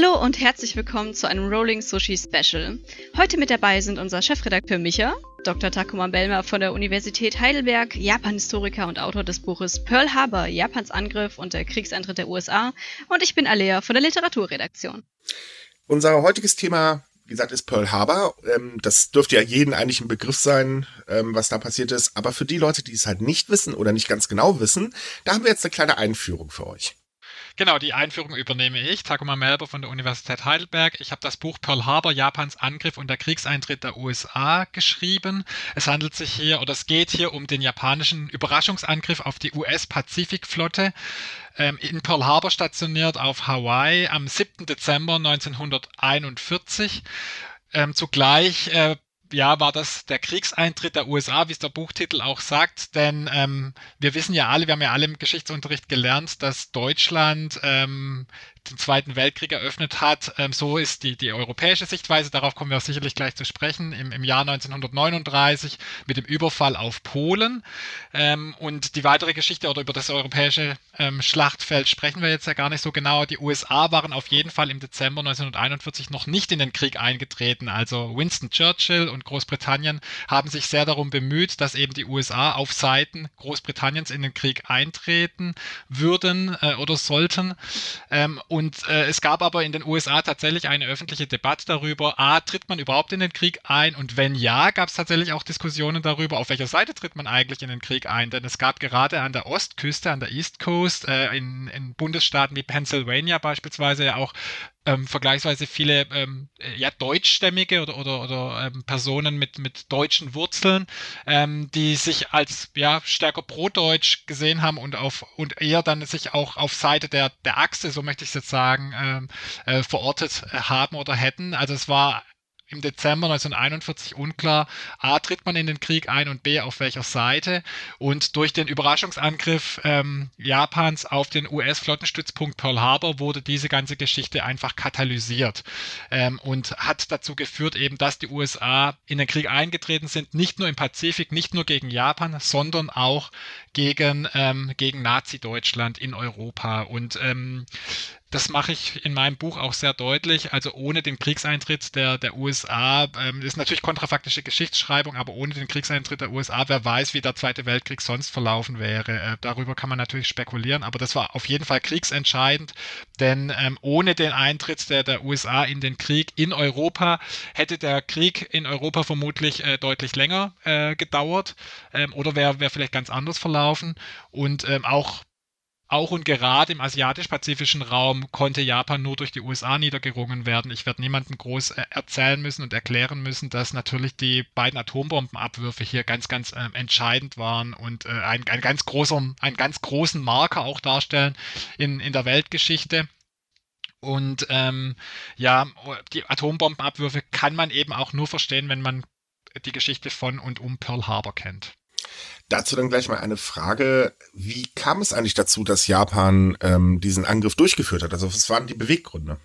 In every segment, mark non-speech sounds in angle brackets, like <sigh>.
Hallo und herzlich willkommen zu einem Rolling Sushi Special. Heute mit dabei sind unser Chefredakteur Micha, Dr. Takuma Belmer von der Universität Heidelberg, Japan-Historiker und Autor des Buches Pearl Harbor, Japans Angriff und der Kriegseintritt der USA und ich bin Alea von der Literaturredaktion. Unser heutiges Thema, wie gesagt, ist Pearl Harbor. Ähm, das dürfte ja jeden eigentlich ein Begriff sein, ähm, was da passiert ist. Aber für die Leute, die es halt nicht wissen oder nicht ganz genau wissen, da haben wir jetzt eine kleine Einführung für euch. Genau, die Einführung übernehme ich, Takuma Melber von der Universität Heidelberg. Ich habe das Buch Pearl Harbor, Japans Angriff und der Kriegseintritt der USA geschrieben. Es handelt sich hier oder es geht hier um den japanischen Überraschungsangriff auf die US-Pazifikflotte ähm, in Pearl Harbor stationiert auf Hawaii am 7. Dezember 1941. Ähm, zugleich äh, ja, war das der Kriegseintritt der USA, wie es der Buchtitel auch sagt. Denn ähm, wir wissen ja alle, wir haben ja alle im Geschichtsunterricht gelernt, dass Deutschland ähm, den Zweiten Weltkrieg eröffnet hat. Ähm, so ist die, die europäische Sichtweise, darauf kommen wir sicherlich gleich zu sprechen, im, im Jahr 1939 mit dem Überfall auf Polen. Ähm, und die weitere Geschichte oder über das europäische ähm, Schlachtfeld sprechen wir jetzt ja gar nicht so genau. Die USA waren auf jeden Fall im Dezember 1941 noch nicht in den Krieg eingetreten. Also Winston Churchill und Großbritannien haben sich sehr darum bemüht, dass eben die USA auf Seiten Großbritanniens in den Krieg eintreten würden äh, oder sollten. Ähm, und äh, es gab aber in den USA tatsächlich eine öffentliche Debatte darüber, a, tritt man überhaupt in den Krieg ein? Und wenn ja, gab es tatsächlich auch Diskussionen darüber, auf welcher Seite tritt man eigentlich in den Krieg ein? Denn es gab gerade an der Ostküste, an der East Coast, äh, in, in Bundesstaaten wie Pennsylvania beispielsweise ja auch ähm, vergleichsweise viele ähm, ja, deutschstämmige oder, oder, oder ähm, Personen mit, mit deutschen Wurzeln, ähm, die sich als ja, stärker pro-deutsch gesehen haben und, auf, und eher dann sich auch auf Seite der, der Achse, so möchte ich es jetzt sagen, ähm, äh, verortet haben oder hätten. Also es war im Dezember 1941 unklar, a, tritt man in den Krieg ein und b, auf welcher Seite. Und durch den Überraschungsangriff ähm, Japans auf den US-Flottenstützpunkt Pearl Harbor wurde diese ganze Geschichte einfach katalysiert ähm, und hat dazu geführt eben, dass die USA in den Krieg eingetreten sind, nicht nur im Pazifik, nicht nur gegen Japan, sondern auch gegen, ähm, gegen Nazi-Deutschland in Europa. Und ähm, das mache ich in meinem Buch auch sehr deutlich. Also ohne den Kriegseintritt der, der USA, ähm, ist natürlich kontrafaktische Geschichtsschreibung, aber ohne den Kriegseintritt der USA, wer weiß, wie der Zweite Weltkrieg sonst verlaufen wäre. Äh, darüber kann man natürlich spekulieren, aber das war auf jeden Fall kriegsentscheidend, denn ähm, ohne den Eintritt der, der USA in den Krieg in Europa hätte der Krieg in Europa vermutlich äh, deutlich länger äh, gedauert ähm, oder wäre wär vielleicht ganz anders verlaufen. Und ähm, auch auch und gerade im asiatisch-pazifischen Raum konnte Japan nur durch die USA niedergerungen werden. Ich werde niemandem groß äh, erzählen müssen und erklären müssen, dass natürlich die beiden Atombombenabwürfe hier ganz, ganz äh, entscheidend waren und äh, ein, ein ganz großer, einen ganz großen Marker auch darstellen in, in der Weltgeschichte. Und ähm, ja, die Atombombenabwürfe kann man eben auch nur verstehen, wenn man die Geschichte von und um Pearl Harbor kennt. Dazu dann gleich mal eine Frage. Wie kam es eigentlich dazu, dass Japan ähm, diesen Angriff durchgeführt hat? Also was waren die Beweggründe?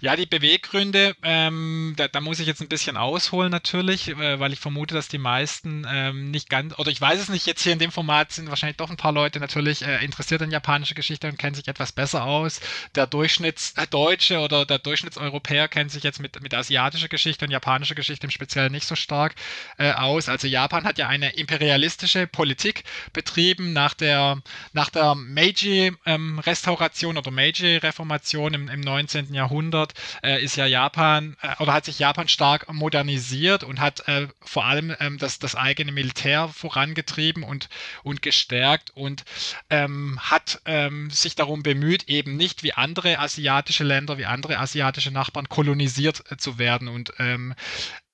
Ja, die Beweggründe, ähm, da, da, muss ich jetzt ein bisschen ausholen natürlich, äh, weil ich vermute, dass die meisten ähm, nicht ganz, oder ich weiß es nicht, jetzt hier in dem Format sind wahrscheinlich doch ein paar Leute natürlich äh, interessiert in japanische Geschichte und kennen sich etwas besser aus. Der Durchschnittsdeutsche oder der Durchschnittseuropäer kennt sich jetzt mit, mit asiatischer Geschichte und japanischer Geschichte im Speziellen nicht so stark äh, aus. Also Japan hat ja eine imperialistische Politik betrieben nach der, nach der Meiji-Restauration ähm, oder Meiji-Reformation im, im 19. Jahrhundert Jahrhundert äh, ist ja Japan äh, oder hat sich Japan stark modernisiert und hat äh, vor allem ähm, das, das eigene Militär vorangetrieben und, und gestärkt und ähm, hat ähm, sich darum bemüht, eben nicht wie andere asiatische Länder, wie andere asiatische Nachbarn kolonisiert äh, zu werden und ähm,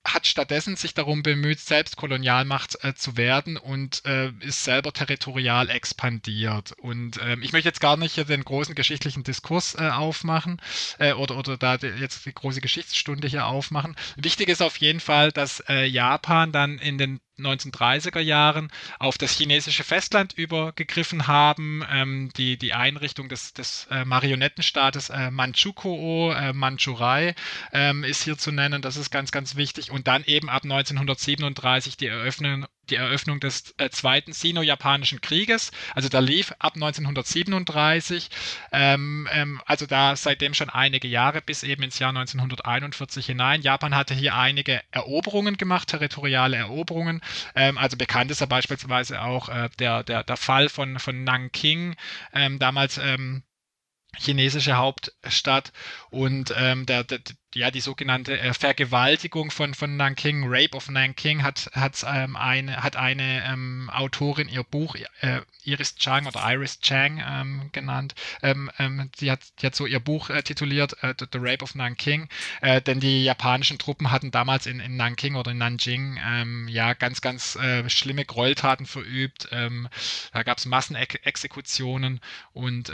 hat stattdessen sich darum bemüht, selbst Kolonialmacht äh, zu werden und äh, ist selber territorial expandiert. Und ähm, ich möchte jetzt gar nicht den großen geschichtlichen Diskurs äh, aufmachen äh, oder, oder da die, jetzt die große Geschichtsstunde hier aufmachen. Wichtig ist auf jeden Fall, dass äh, Japan dann in den 1930er Jahren auf das chinesische Festland übergegriffen haben. Ähm, die, die Einrichtung des, des äh, Marionettenstaates äh, Manchukuo, äh, Mandschurei ähm, ist hier zu nennen. Das ist ganz, ganz wichtig. Und dann eben ab 1937 die Eröffnung, die Eröffnung des äh, zweiten Sino-Japanischen Krieges. Also der lief ab 1937, ähm, ähm, also da seitdem schon einige Jahre bis eben ins Jahr 1941 hinein. Japan hatte hier einige Eroberungen gemacht, territoriale Eroberungen. Ähm, also bekannt ist ja beispielsweise auch äh, der, der, der Fall von, von Nanking, ähm, damals ähm, chinesische Hauptstadt und ähm, der, der, ja, die sogenannte äh, Vergewaltigung von, von Nanking, Rape of Nanking, hat, hat, ähm, eine, hat eine ähm, Autorin ihr Buch, äh, Iris Chang oder Iris Chang ähm, genannt. Ähm, ähm, sie, hat, die hat so ihr Buch äh, tituliert, äh, The Rape of Nanking, äh, denn die japanischen Truppen hatten damals in, in Nanking oder in Nanjing ähm, ja ganz, ganz äh, schlimme Gräueltaten verübt. da gab es Massenexekutionen und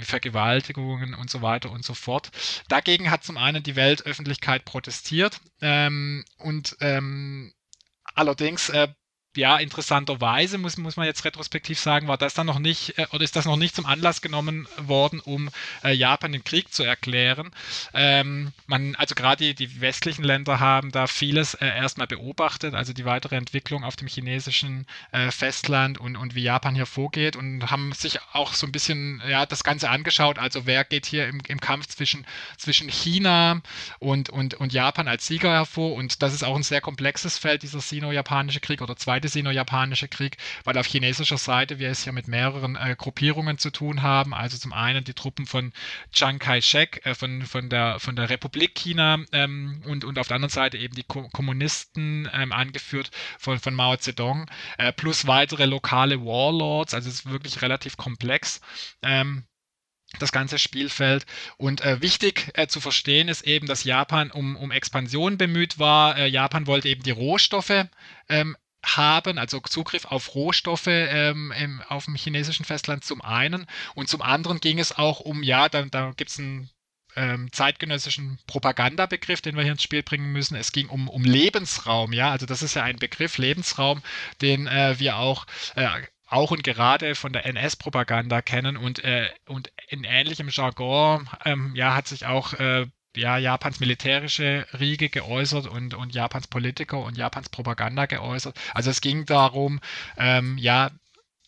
Vergewaltigungen und so weiter und so fort. Dagegen hat zum die Weltöffentlichkeit protestiert. Ähm, und ähm, allerdings äh, ja, interessanterweise muss, muss man jetzt retrospektiv sagen, war das dann noch nicht, äh, oder ist das noch nicht zum Anlass genommen worden, um äh, Japan den Krieg zu erklären. Ähm, man, also gerade die, die, westlichen Länder haben da vieles äh, erstmal beobachtet, also die weitere Entwicklung auf dem chinesischen äh, Festland und, und wie Japan hier vorgeht und haben sich auch so ein bisschen ja, das Ganze angeschaut, also wer geht hier im, im Kampf zwischen, zwischen China und, und, und Japan als Sieger hervor und das ist auch ein sehr komplexes Feld, dieser sino-japanische Krieg oder zweite zweite sino-japanische Krieg, weil auf chinesischer Seite wir es ja mit mehreren äh, Gruppierungen zu tun haben. Also zum einen die Truppen von Chiang Kai-shek, äh, von, von, der, von der Republik China ähm, und, und auf der anderen Seite eben die Ko Kommunisten, ähm, angeführt von, von Mao Zedong, äh, plus weitere lokale Warlords. Also es ist wirklich relativ komplex. Ähm, das ganze Spielfeld. Und äh, wichtig äh, zu verstehen ist eben, dass Japan um, um Expansion bemüht war. Äh, Japan wollte eben die Rohstoffe ähm, haben, also Zugriff auf Rohstoffe ähm, im, auf dem chinesischen Festland zum einen. Und zum anderen ging es auch um, ja, da, da gibt es einen ähm, zeitgenössischen Propagandabegriff, den wir hier ins Spiel bringen müssen. Es ging um, um Lebensraum, ja, also das ist ja ein Begriff, Lebensraum, den äh, wir auch äh, auch und gerade von der NS-Propaganda kennen. Und, äh, und in ähnlichem Jargon ähm, ja, hat sich auch äh, ja, Japans militärische Riege geäußert und, und Japans Politiker und Japans Propaganda geäußert. Also es ging darum, ähm, ja,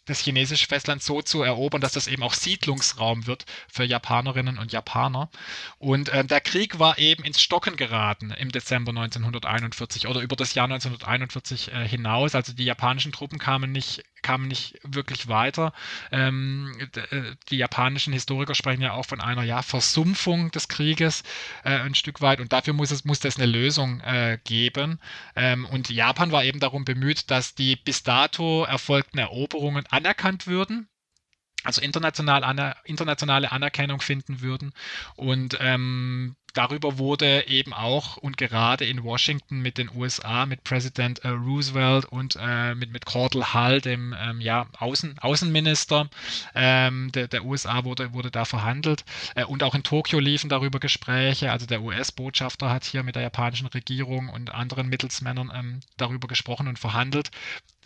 das chinesische Festland so zu erobern, dass das eben auch Siedlungsraum wird für Japanerinnen und Japaner. Und äh, der Krieg war eben ins Stocken geraten im Dezember 1941 oder über das Jahr 1941 äh, hinaus. Also die japanischen Truppen kamen nicht kam nicht wirklich weiter. Ähm, äh, die japanischen Historiker sprechen ja auch von einer ja, Versumpfung des Krieges äh, ein Stück weit und dafür muss es, musste es eine Lösung äh, geben. Ähm, und Japan war eben darum bemüht, dass die bis dato erfolgten Eroberungen anerkannt würden also international internationale Anerkennung finden würden. Und ähm, darüber wurde eben auch und gerade in Washington mit den USA, mit Präsident äh, Roosevelt und äh, mit, mit Cordell Hull, dem ähm, ja, Außen, Außenminister ähm, der, der USA, wurde, wurde da verhandelt. Äh, und auch in Tokio liefen darüber Gespräche. Also der US-Botschafter hat hier mit der japanischen Regierung und anderen Mittelsmännern ähm, darüber gesprochen und verhandelt.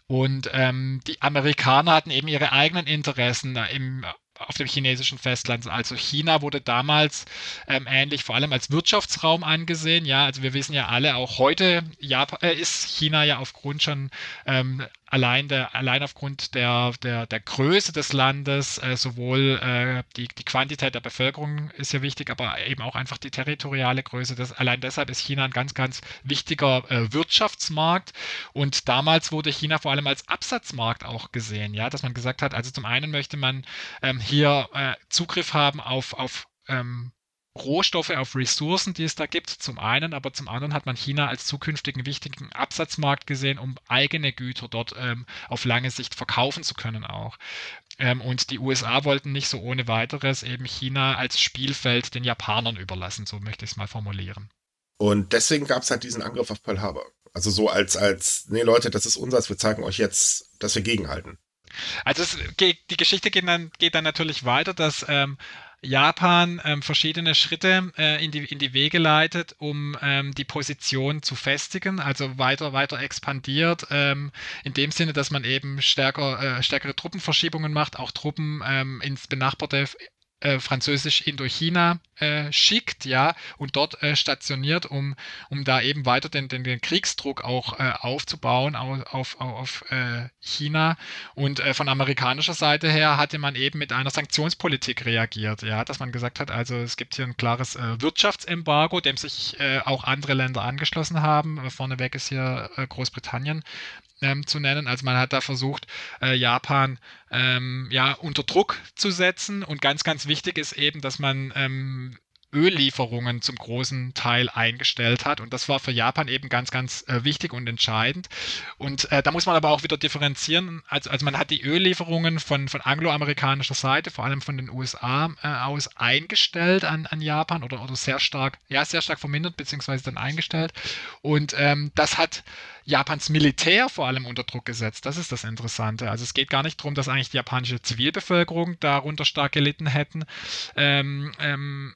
Und ähm, die Amerikaner hatten eben ihre eigenen Interessen im auf dem chinesischen Festland. Also China wurde damals ähm, ähnlich vor allem als Wirtschaftsraum angesehen. Ja, also wir wissen ja alle, auch heute Japan, äh, ist China ja aufgrund schon ähm, allein, der, allein aufgrund der, der, der Größe des Landes, äh, sowohl äh, die, die Quantität der Bevölkerung ist ja wichtig, aber eben auch einfach die territoriale Größe. Das, allein deshalb ist China ein ganz, ganz wichtiger äh, Wirtschaftsmarkt. Und damals wurde China vor allem als Absatzmarkt auch gesehen, ja, dass man gesagt hat, also zum einen möchte man ähm, hier äh, Zugriff haben auf, auf ähm, Rohstoffe, auf Ressourcen, die es da gibt, zum einen, aber zum anderen hat man China als zukünftigen wichtigen Absatzmarkt gesehen, um eigene Güter dort ähm, auf lange Sicht verkaufen zu können auch. Ähm, und die USA wollten nicht so ohne weiteres eben China als Spielfeld den Japanern überlassen, so möchte ich es mal formulieren. Und deswegen gab es halt diesen Angriff auf Pearl Harbor. Also so als, als, nee Leute, das ist unseres, wir zeigen euch jetzt, dass wir gegenhalten. Also es, die Geschichte geht dann, geht dann natürlich weiter, dass ähm, Japan ähm, verschiedene Schritte äh, in, die, in die Wege leitet, um ähm, die Position zu festigen, also weiter, weiter expandiert, ähm, in dem Sinne, dass man eben stärker, äh, stärkere Truppenverschiebungen macht, auch Truppen ähm, ins benachbarte äh, französisch Indochina äh, schickt, ja, und dort äh, stationiert, um, um da eben weiter den, den, den Kriegsdruck auch äh, aufzubauen auf, auf, auf äh, China. Und von amerikanischer Seite her hatte man eben mit einer Sanktionspolitik reagiert, ja, dass man gesagt hat, also es gibt hier ein klares Wirtschaftsembargo, dem sich auch andere Länder angeschlossen haben. Vorneweg ist hier Großbritannien ähm, zu nennen. Also man hat da versucht, äh, Japan ähm, ja unter Druck zu setzen. Und ganz, ganz wichtig ist eben, dass man ähm, Öllieferungen zum großen Teil eingestellt hat. Und das war für Japan eben ganz, ganz äh, wichtig und entscheidend. Und äh, da muss man aber auch wieder differenzieren. Also, also man hat die Öllieferungen von, von angloamerikanischer Seite, vor allem von den USA äh, aus, eingestellt an, an Japan oder, oder sehr stark, ja, sehr stark vermindert, beziehungsweise dann eingestellt. Und ähm, das hat Japans Militär vor allem unter Druck gesetzt. Das ist das Interessante. Also es geht gar nicht darum, dass eigentlich die japanische Zivilbevölkerung darunter stark gelitten hätten. Ähm, ähm,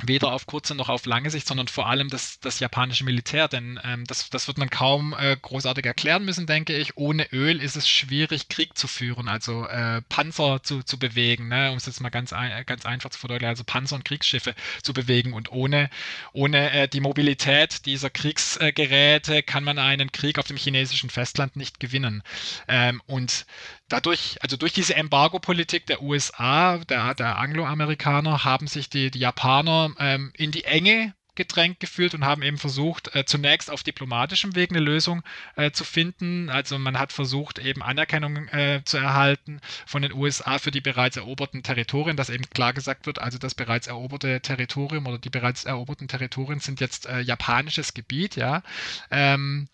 weder auf kurze noch auf lange Sicht, sondern vor allem das, das japanische Militär, denn ähm, das, das wird man kaum äh, großartig erklären müssen, denke ich. Ohne Öl ist es schwierig, Krieg zu führen, also äh, Panzer zu, zu bewegen, ne? um es jetzt mal ganz, ein, ganz einfach zu verdeutlichen, also Panzer und Kriegsschiffe zu bewegen. Und ohne, ohne äh, die Mobilität dieser Kriegsgeräte kann man einen Krieg auf dem chinesischen Festland nicht gewinnen. Ähm, und dadurch, also durch diese Embargo-Politik der USA, der, der Angloamerikaner, haben sich die, die Japaner ähm, in die Enge gedrängt gefühlt und haben eben versucht, äh, zunächst auf diplomatischem Weg eine Lösung äh, zu finden. Also man hat versucht, eben Anerkennung äh, zu erhalten von den USA für die bereits eroberten Territorien, dass eben klar gesagt wird, also das bereits eroberte Territorium oder die bereits eroberten Territorien sind jetzt äh, japanisches Gebiet, ja. Ähm,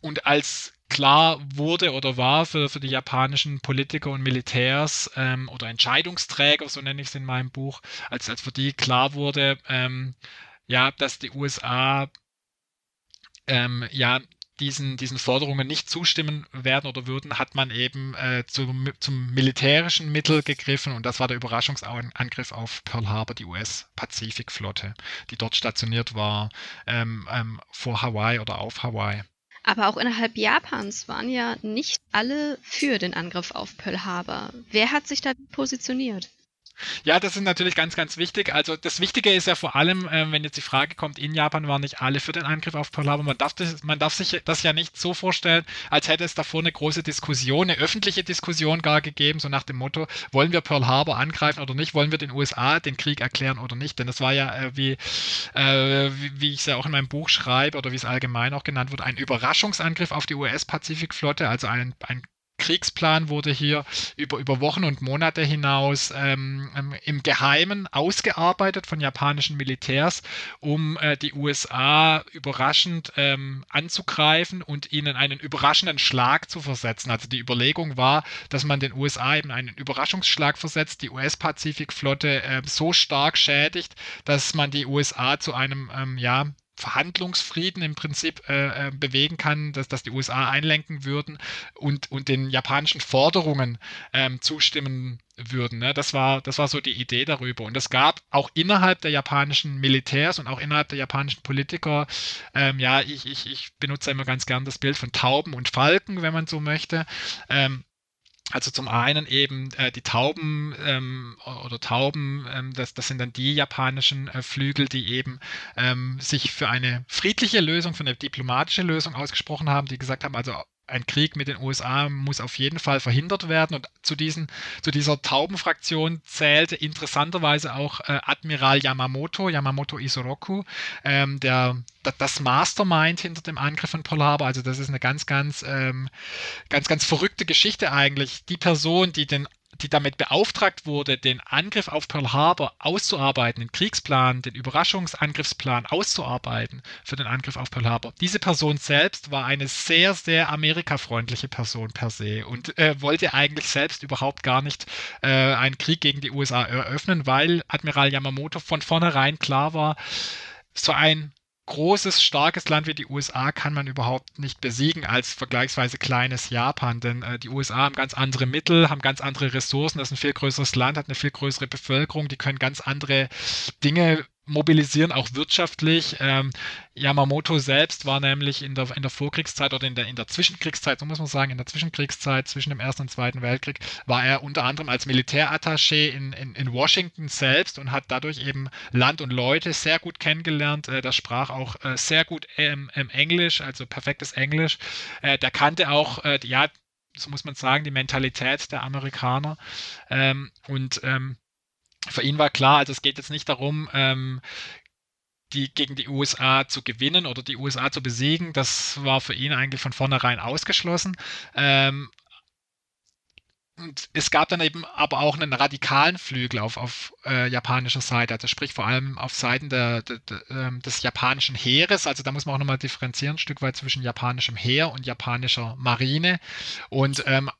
und als klar wurde oder war für, für die japanischen Politiker und Militärs ähm, oder Entscheidungsträger, so nenne ich es in meinem Buch, als, als für die klar wurde, ähm, ja, dass die USA ähm, ja diesen, diesen Forderungen nicht zustimmen werden oder würden, hat man eben äh, zum, zum militärischen Mittel gegriffen und das war der Überraschungsangriff auf Pearl Harbor, die US-Pazifikflotte, die dort stationiert war ähm, ähm, vor Hawaii oder auf Hawaii. Aber auch innerhalb Japans waren ja nicht alle für den Angriff auf Pearl Harbor. Wer hat sich da positioniert? Ja, das ist natürlich ganz, ganz wichtig. Also das Wichtige ist ja vor allem, äh, wenn jetzt die Frage kommt, in Japan waren nicht alle für den Angriff auf Pearl Harbor. Man darf, das, man darf sich das ja nicht so vorstellen, als hätte es davor eine große Diskussion, eine öffentliche Diskussion gar gegeben, so nach dem Motto, wollen wir Pearl Harbor angreifen oder nicht, wollen wir den USA den Krieg erklären oder nicht. Denn das war ja, äh, wie, äh, wie, wie ich es ja auch in meinem Buch schreibe oder wie es allgemein auch genannt wird, ein Überraschungsangriff auf die US-Pazifikflotte, also ein, ein Kriegsplan wurde hier über, über Wochen und Monate hinaus ähm, ähm, im Geheimen ausgearbeitet von japanischen Militärs, um äh, die USA überraschend ähm, anzugreifen und ihnen einen überraschenden Schlag zu versetzen. Also die Überlegung war, dass man den USA eben einen Überraschungsschlag versetzt, die US-Pazifikflotte äh, so stark schädigt, dass man die USA zu einem ähm, ja, Verhandlungsfrieden im Prinzip äh, äh, bewegen kann, dass, dass die USA einlenken würden und, und den japanischen Forderungen ähm, zustimmen würden. Ne? Das, war, das war so die Idee darüber. Und es gab auch innerhalb der japanischen Militärs und auch innerhalb der japanischen Politiker, ähm, ja, ich, ich, ich benutze immer ganz gern das Bild von Tauben und Falken, wenn man so möchte. Ähm, also zum einen eben äh, die Tauben ähm, oder Tauben, ähm, das, das sind dann die japanischen äh, Flügel, die eben ähm, sich für eine friedliche Lösung, für eine diplomatische Lösung ausgesprochen haben, die gesagt haben, also ein Krieg mit den USA muss auf jeden Fall verhindert werden. Und zu, diesen, zu dieser Taubenfraktion zählte interessanterweise auch äh, Admiral Yamamoto, Yamamoto Isoroku, ähm, der, das Mastermind hinter dem Angriff von Pearl Harbor. Also das ist eine ganz, ganz, ähm, ganz, ganz verrückte Geschichte eigentlich. Die Person, die den die damit beauftragt wurde, den Angriff auf Pearl Harbor auszuarbeiten, den Kriegsplan, den Überraschungsangriffsplan auszuarbeiten für den Angriff auf Pearl Harbor. Diese Person selbst war eine sehr, sehr amerikafreundliche Person per se und äh, wollte eigentlich selbst überhaupt gar nicht äh, einen Krieg gegen die USA eröffnen, weil Admiral Yamamoto von vornherein klar war, so ein großes, starkes Land wie die USA kann man überhaupt nicht besiegen als vergleichsweise kleines Japan, denn äh, die USA haben ganz andere Mittel, haben ganz andere Ressourcen, das ist ein viel größeres Land, hat eine viel größere Bevölkerung, die können ganz andere Dinge mobilisieren, auch wirtschaftlich. Ähm, Yamamoto selbst war nämlich in der, in der Vorkriegszeit oder in der, in der Zwischenkriegszeit, so muss man sagen, in der Zwischenkriegszeit zwischen dem Ersten und Zweiten Weltkrieg, war er unter anderem als Militärattaché in, in, in Washington selbst und hat dadurch eben Land und Leute sehr gut kennengelernt. Äh, der sprach auch äh, sehr gut ähm, ähm, Englisch, also perfektes Englisch. Äh, der kannte auch, äh, ja, so muss man sagen, die Mentalität der Amerikaner. Ähm, und ähm, für ihn war klar, also es geht jetzt nicht darum, ähm, die gegen die USA zu gewinnen oder die USA zu besiegen. Das war für ihn eigentlich von vornherein ausgeschlossen. Ähm, und es gab dann eben aber auch einen radikalen Flügel auf, auf äh, japanischer Seite, also sprich vor allem auf Seiten der, der, der, ähm, des japanischen Heeres. Also da muss man auch nochmal differenzieren, ein Stück weit zwischen japanischem Heer und japanischer Marine. Und ähm,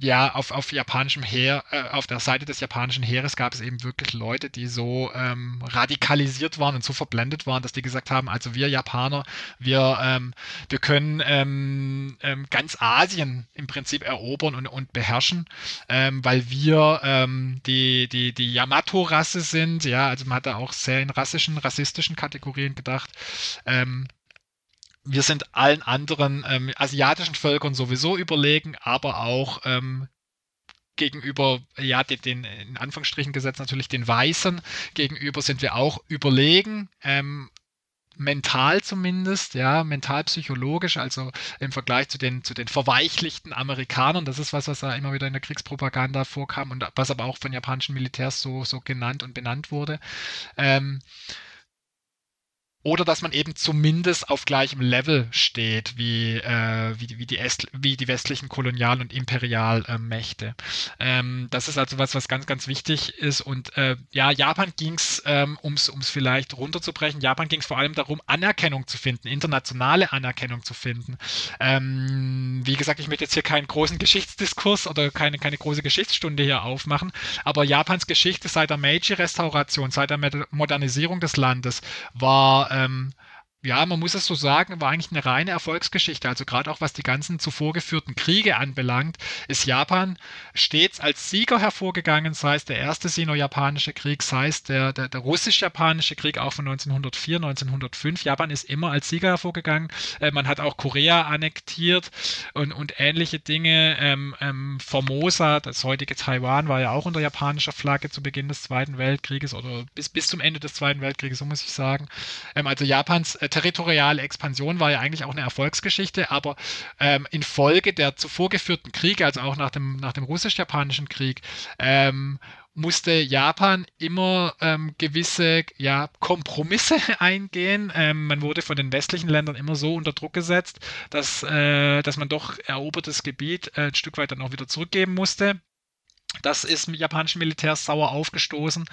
ja, auf, auf japanischem Heer, äh, auf der Seite des japanischen Heeres gab es eben wirklich Leute, die so ähm, radikalisiert waren und so verblendet waren, dass die gesagt haben, also wir Japaner, wir, ähm, wir können ähm, ähm ganz Asien im Prinzip erobern und, und beherrschen, ähm, weil wir ähm, die, die, die Yamato-Rasse sind, ja, also man hat da auch sehr in rassischen, rassistischen Kategorien gedacht. Wir sind allen anderen ähm, asiatischen Völkern sowieso überlegen, aber auch ähm, gegenüber, ja, den, den, in Anführungsstrichen gesetzt natürlich den Weißen gegenüber sind wir auch überlegen. Ähm, mental zumindest, ja, mental psychologisch, also im Vergleich zu den, zu den verweichlichten Amerikanern, das ist was, was da immer wieder in der Kriegspropaganda vorkam und was aber auch von japanischen Militärs so, so genannt und benannt wurde. Ähm, oder dass man eben zumindest auf gleichem Level steht wie, äh, wie, wie, die, Est wie die westlichen Kolonial- und Imperialmächte. Ähm, das ist also was, was ganz, ganz wichtig ist. Und äh, ja, Japan ging es, ähm, um es vielleicht runterzubrechen, Japan ging es vor allem darum, Anerkennung zu finden, internationale Anerkennung zu finden. Ähm, wie gesagt, ich möchte jetzt hier keinen großen Geschichtsdiskurs oder keine, keine große Geschichtsstunde hier aufmachen, aber Japans Geschichte seit der Meiji-Restauration, seit der Modernisierung des Landes war ähm, ja, man muss es so sagen, war eigentlich eine reine Erfolgsgeschichte. Also gerade auch was die ganzen zuvor geführten Kriege anbelangt, ist Japan stets als Sieger hervorgegangen, sei es der erste Sino-Japanische Krieg, sei es der, der, der russisch-japanische Krieg auch von 1904, 1905. Japan ist immer als Sieger hervorgegangen. Äh, man hat auch Korea annektiert und, und ähnliche Dinge. Ähm, ähm, Formosa, das heutige Taiwan, war ja auch unter japanischer Flagge zu Beginn des Zweiten Weltkrieges oder bis, bis zum Ende des Zweiten Weltkrieges, so muss ich sagen. Ähm, also Japans äh, territoriale Expansion war ja eigentlich auch eine Erfolgsgeschichte, aber ähm, infolge der zuvor geführten Kriege, also auch nach dem, nach dem russisch-japanischen Krieg, ähm, musste Japan immer ähm, gewisse ja, Kompromisse <laughs> eingehen. Ähm, man wurde von den westlichen Ländern immer so unter Druck gesetzt, dass, äh, dass man doch erobertes Gebiet äh, ein Stück weit dann auch wieder zurückgeben musste. Das ist mit japanischen Militärs sauer aufgestoßen.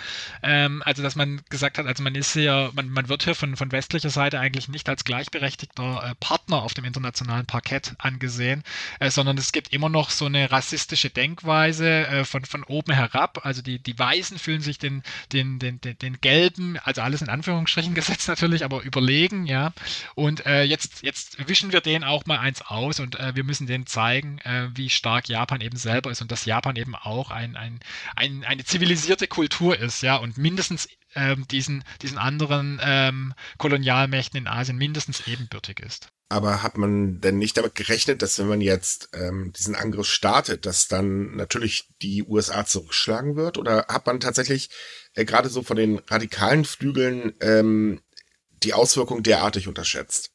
Ähm, also, dass man gesagt hat, also man ist hier, man, man wird hier von, von westlicher Seite eigentlich nicht als gleichberechtigter äh, Partner auf dem internationalen Parkett angesehen, äh, sondern es gibt immer noch so eine rassistische Denkweise äh, von, von oben herab. Also die, die Weißen fühlen sich den, den, den, den, den Gelben, also alles in Anführungsstrichen <laughs> gesetzt natürlich, aber überlegen, ja. Und äh, jetzt, jetzt wischen wir denen auch mal eins aus und äh, wir müssen denen zeigen, äh, wie stark Japan eben selber ist und dass Japan eben auch ein, ein, ein, eine zivilisierte Kultur ist, ja, und mindestens ähm, diesen, diesen anderen ähm, Kolonialmächten in Asien mindestens ebenbürtig ist. Aber hat man denn nicht damit gerechnet, dass wenn man jetzt ähm, diesen Angriff startet, dass dann natürlich die USA zurückschlagen wird? Oder hat man tatsächlich äh, gerade so von den radikalen Flügeln ähm, die Auswirkung derartig unterschätzt?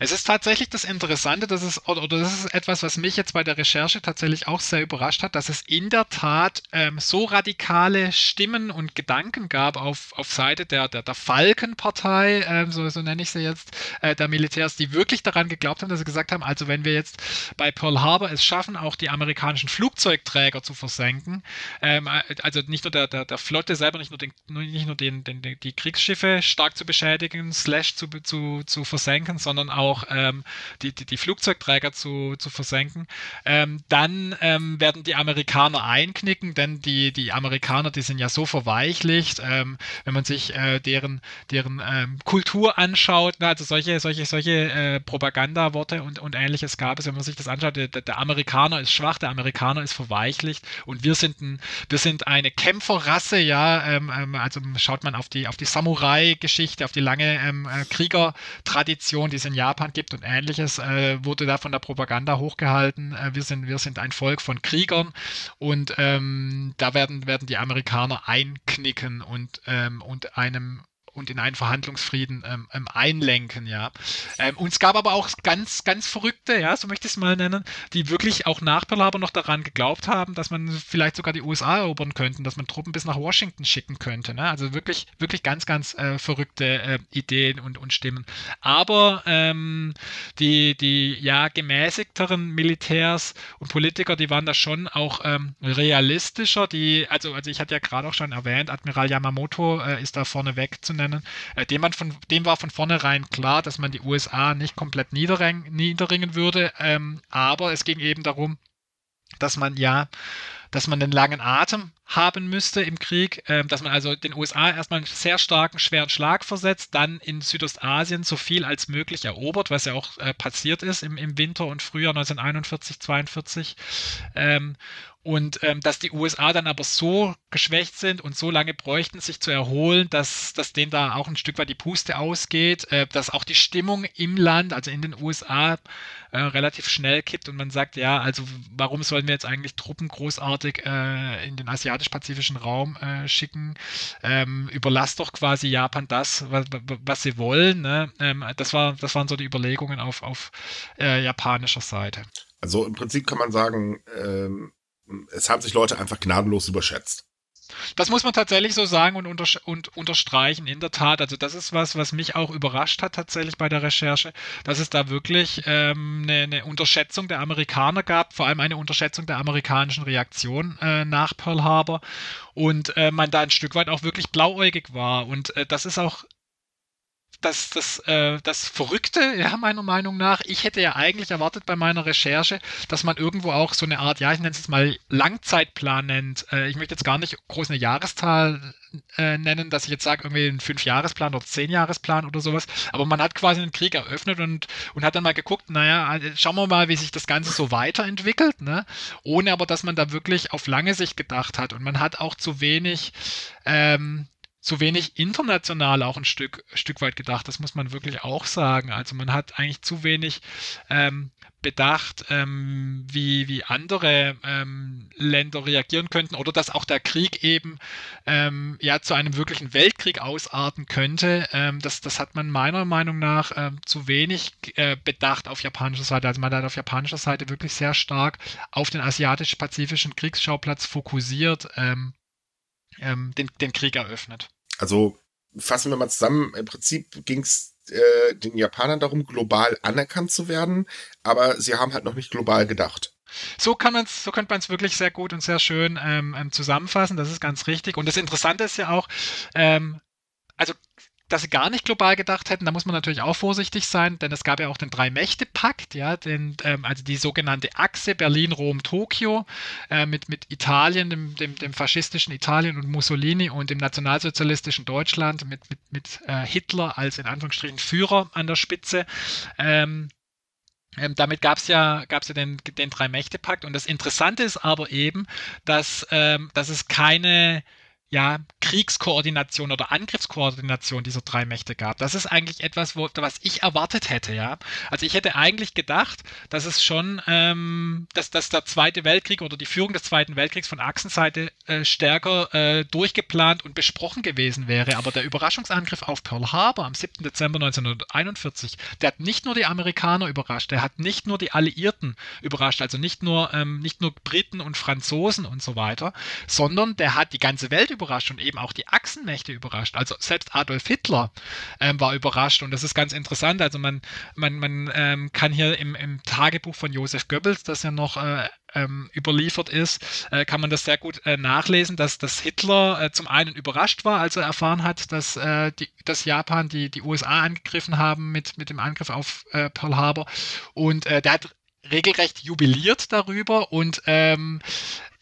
Es ist tatsächlich das Interessante, dass es, oder, das ist etwas, was mich jetzt bei der Recherche tatsächlich auch sehr überrascht hat, dass es in der Tat ähm, so radikale Stimmen und Gedanken gab auf, auf Seite der, der, der Falkenpartei, ähm, so, so nenne ich sie jetzt, äh, der Militärs, die wirklich daran geglaubt haben, dass sie gesagt haben, also wenn wir jetzt bei Pearl Harbor es schaffen, auch die amerikanischen Flugzeugträger zu versenken, ähm, also nicht nur der, der, der Flotte selber, nicht nur, den, nicht nur den, den, die Kriegsschiffe stark zu beschädigen, slash zu, zu, zu versenken, sondern sondern auch ähm, die, die, die, Flugzeugträger zu, zu versenken. Ähm, dann ähm, werden die Amerikaner einknicken, denn die, die Amerikaner, die sind ja so verweichlicht, ähm, wenn man sich äh, deren, deren ähm, Kultur anschaut, na, also solche, solche, solche äh, Propagandaworte und, und ähnliches gab es, wenn man sich das anschaut, der, der Amerikaner ist schwach, der Amerikaner ist verweichlicht und wir sind ein, wir sind eine Kämpferrasse, ja, ähm, also schaut man auf die, auf die Samurai-Geschichte, auf die lange äh, Kriegertradition, die es in Japan gibt und ähnliches, äh, wurde da von der Propaganda hochgehalten. Äh, wir, sind, wir sind ein Volk von Kriegern und ähm, da werden, werden die Amerikaner einknicken und, ähm, und einem und in einen Verhandlungsfrieden ähm, ähm, einlenken, ja. Ähm, und es gab aber auch ganz, ganz Verrückte, ja, so möchte ich es mal nennen, die wirklich auch nach Pearl Harbor noch daran geglaubt haben, dass man vielleicht sogar die USA erobern könnte, dass man Truppen bis nach Washington schicken könnte. Ne? Also wirklich, wirklich ganz, ganz äh, verrückte äh, Ideen und, und Stimmen. Aber ähm, die, die ja gemäßigteren Militärs und Politiker, die waren da schon auch ähm, realistischer. Die, also, also ich hatte ja gerade auch schon erwähnt, Admiral Yamamoto äh, ist da vorne weg zu nennen nennen, äh, dem, von, dem war von vornherein klar, dass man die USA nicht komplett niederringen würde, ähm, aber es ging eben darum, dass man ja, dass man einen langen Atem haben müsste im Krieg, äh, dass man also den USA erstmal einen sehr starken, schweren Schlag versetzt, dann in Südostasien so viel als möglich erobert, was ja auch äh, passiert ist im, im Winter und Frühjahr 1941, 42. Ähm, und ähm, dass die USA dann aber so geschwächt sind und so lange bräuchten, sich zu erholen, dass, dass denen da auch ein Stück weit die Puste ausgeht, äh, dass auch die Stimmung im Land, also in den USA, äh, relativ schnell kippt und man sagt, ja, also warum sollen wir jetzt eigentlich Truppen großartig äh, in den asiatisch-pazifischen Raum äh, schicken? Ähm, überlasst doch quasi Japan das, was, was sie wollen. Ne? Ähm, das, war, das waren so die Überlegungen auf, auf äh, japanischer Seite. Also im Prinzip kann man sagen, ähm, es haben sich Leute einfach gnadenlos überschätzt. Das muss man tatsächlich so sagen und, unter, und, unterstreichen, in der Tat. Also das ist was, was mich auch überrascht hat tatsächlich bei der Recherche, dass es da wirklich ähm, eine, eine, Unterschätzung der Amerikaner gab, vor allem eine Unterschätzung der amerikanischen Reaktion äh, nach Pearl Harbor und äh, man da ein Stück weit auch wirklich blauäugig war. Und äh, das ist auch das, das, äh, das Verrückte, ja, meiner Meinung nach, ich hätte ja eigentlich erwartet bei meiner Recherche, dass man irgendwo auch so eine Art, ja, ich nenne es jetzt mal Langzeitplan nennt. Äh, ich möchte jetzt gar nicht groß eine Jahreszahl äh, nennen, dass ich jetzt sage, irgendwie einen Fünfjahresplan oder Zehnjahresplan oder sowas. Aber man hat quasi einen Krieg eröffnet und, und hat dann mal geguckt, naja, äh, schauen wir mal, wie sich das Ganze so weiterentwickelt, ne? Ohne aber, dass man da wirklich auf lange Sicht gedacht hat. Und man hat auch zu wenig ähm, zu wenig international auch ein Stück, Stück weit gedacht. Das muss man wirklich auch sagen. Also man hat eigentlich zu wenig ähm, bedacht, ähm, wie, wie andere ähm, Länder reagieren könnten oder dass auch der Krieg eben ähm, ja zu einem wirklichen Weltkrieg ausarten könnte. Ähm, das, das hat man meiner Meinung nach ähm, zu wenig äh, bedacht auf japanischer Seite. Also man hat auf japanischer Seite wirklich sehr stark auf den asiatisch-pazifischen Kriegsschauplatz fokussiert, den, den Krieg eröffnet. Also fassen wir mal zusammen, im Prinzip ging es äh, den Japanern darum, global anerkannt zu werden, aber sie haben halt noch nicht global gedacht. So kann man's, so könnte man es wirklich sehr gut und sehr schön ähm, ähm, zusammenfassen. Das ist ganz richtig. Und das Interessante ist ja auch, ähm, also dass sie gar nicht global gedacht hätten, da muss man natürlich auch vorsichtig sein, denn es gab ja auch den Drei-Mächte-Pakt, ja, den, ähm, also die sogenannte Achse Berlin, Rom, Tokio äh, mit, mit Italien, dem, dem, dem faschistischen Italien und Mussolini und dem nationalsozialistischen Deutschland mit, mit, mit äh, Hitler als in Anführungsstrichen Führer an der Spitze. Ähm, ähm, damit gab es ja, gab's ja den, den Drei-Mächte-Pakt und das Interessante ist aber eben, dass, ähm, dass es keine ja, Kriegskoordination oder Angriffskoordination dieser drei Mächte gab. Das ist eigentlich etwas, wo, was ich erwartet hätte, ja. Also ich hätte eigentlich gedacht, dass es schon, ähm, dass, dass der Zweite Weltkrieg oder die Führung des Zweiten Weltkriegs von Achsenseite äh, stärker äh, durchgeplant und besprochen gewesen wäre. Aber der Überraschungsangriff auf Pearl Harbor am 7. Dezember 1941, der hat nicht nur die Amerikaner überrascht, der hat nicht nur die Alliierten überrascht, also nicht nur, ähm, nicht nur Briten und Franzosen und so weiter, sondern der hat die ganze Welt überrascht überrascht und eben auch die Achsenmächte überrascht. Also selbst Adolf Hitler ähm, war überrascht und das ist ganz interessant. Also man, man, man ähm, kann hier im, im Tagebuch von Josef Goebbels, das ja noch äh, ähm, überliefert ist, äh, kann man das sehr gut äh, nachlesen, dass, dass Hitler äh, zum einen überrascht war, als er erfahren hat, dass, die, dass Japan die, die USA angegriffen haben mit, mit dem Angriff auf Pearl Harbor. Und der hat regelrecht jubiliert darüber und ähm,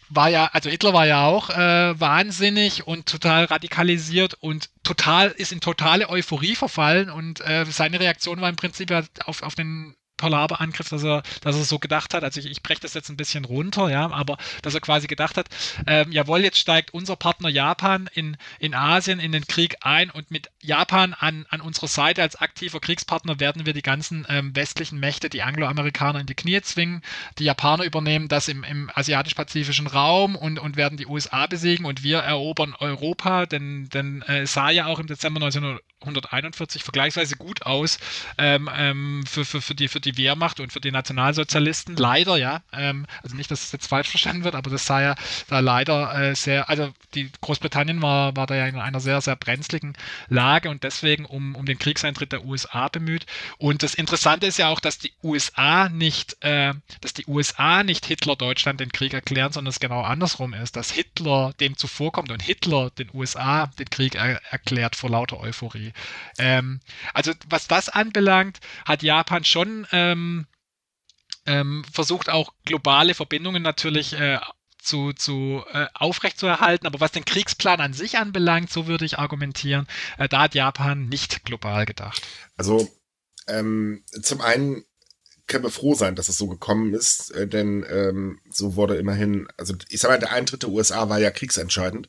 war ja, also Hitler war ja auch äh, wahnsinnig und total radikalisiert und total ist in totale Euphorie verfallen und äh, seine Reaktion war im Prinzip ja auf, auf den Palaber-Angriff, dass er, dass er so gedacht hat, also ich, ich breche das jetzt ein bisschen runter, ja, aber dass er quasi gedacht hat, ähm, jawohl, jetzt steigt unser Partner Japan in, in Asien in den Krieg ein und mit Japan an, an unserer Seite als aktiver Kriegspartner werden wir die ganzen ähm, westlichen Mächte, die Angloamerikaner in die Knie zwingen. Die Japaner übernehmen das im, im asiatisch-pazifischen Raum und, und werden die USA besiegen und wir erobern Europa, denn, denn äh, sah ja auch im Dezember 1941 vergleichsweise gut aus ähm, ähm, für, für, für, die, für die Wehrmacht und für die Nationalsozialisten. Leider, ja. Ähm, also nicht, dass es jetzt falsch verstanden wird, aber das sah ja da leider äh, sehr, also die Großbritannien war, war da ja in einer sehr, sehr brenzligen Lage und deswegen um, um den Kriegseintritt der USA bemüht. Und das Interessante ist ja auch, dass die USA nicht, äh, dass die USA nicht Hitler Deutschland den Krieg erklären, sondern es genau andersrum ist, dass Hitler dem zuvorkommt und Hitler den USA den Krieg er erklärt vor lauter Euphorie. Ähm, also was das anbelangt, hat Japan schon ähm, ähm, versucht auch globale Verbindungen natürlich äh, zu, zu äh, aufrechtzuerhalten. Aber was den Kriegsplan an sich anbelangt, so würde ich argumentieren, äh, da hat Japan nicht global gedacht. Also ähm, zum einen können wir froh sein, dass es so gekommen ist, äh, denn ähm, so wurde immerhin, also ich sag mal, der Eintritt der USA war ja kriegsentscheidend.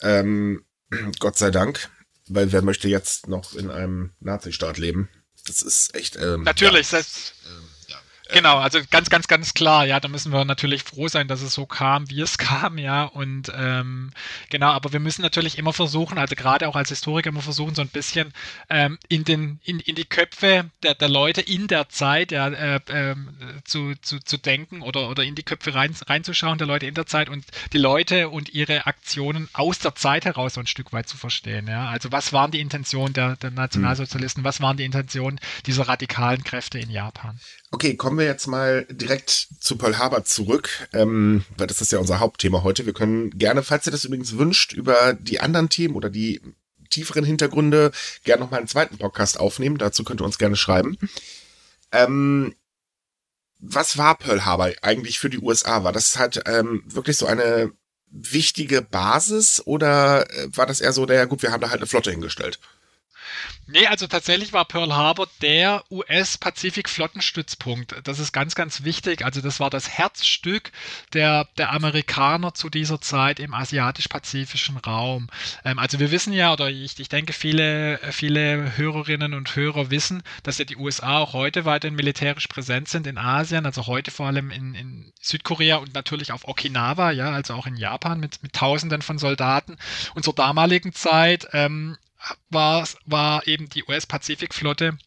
Ähm, <clears throat> Gott sei Dank, weil wer möchte jetzt noch in einem Nazistaat leben? Das ist echt. Ähm, Natürlich, ja. das, ähm, Genau, also ganz, ganz, ganz klar, ja, da müssen wir natürlich froh sein, dass es so kam, wie es <laughs> kam, ja, und ähm, genau, aber wir müssen natürlich immer versuchen, also gerade auch als Historiker immer versuchen, so ein bisschen ähm, in den, in, in die Köpfe der, der Leute in der Zeit ja, äh, äh, zu, zu, zu denken oder, oder in die Köpfe rein, reinzuschauen der Leute in der Zeit und die Leute und ihre Aktionen aus der Zeit heraus so ein Stück weit zu verstehen, ja. Also was waren die Intentionen der, der Nationalsozialisten, was waren die Intentionen dieser radikalen Kräfte in Japan? Okay, kommen wir jetzt mal direkt zu Pearl Harbor zurück, ähm, weil das ist ja unser Hauptthema heute. Wir können gerne, falls ihr das übrigens wünscht, über die anderen Themen oder die tieferen Hintergründe gerne noch mal einen zweiten Podcast aufnehmen. Dazu könnt ihr uns gerne schreiben. Ähm, was war Pearl Harbor eigentlich für die USA? War das halt ähm, wirklich so eine wichtige Basis oder äh, war das eher so, der, ja gut, wir haben da halt eine Flotte hingestellt? Nee, also tatsächlich war Pearl Harbor der US-Pazifik-Flottenstützpunkt. Das ist ganz, ganz wichtig. Also das war das Herzstück der, der Amerikaner zu dieser Zeit im asiatisch-pazifischen Raum. Ähm, also wir wissen ja, oder ich, ich denke, viele, viele Hörerinnen und Hörer wissen, dass ja die USA auch heute weiterhin militärisch präsent sind in Asien, also heute vor allem in, in Südkorea und natürlich auf Okinawa, ja, also auch in Japan mit, mit Tausenden von Soldaten. Und zur damaligen Zeit ähm, war, war eben die US-Pazifikflotte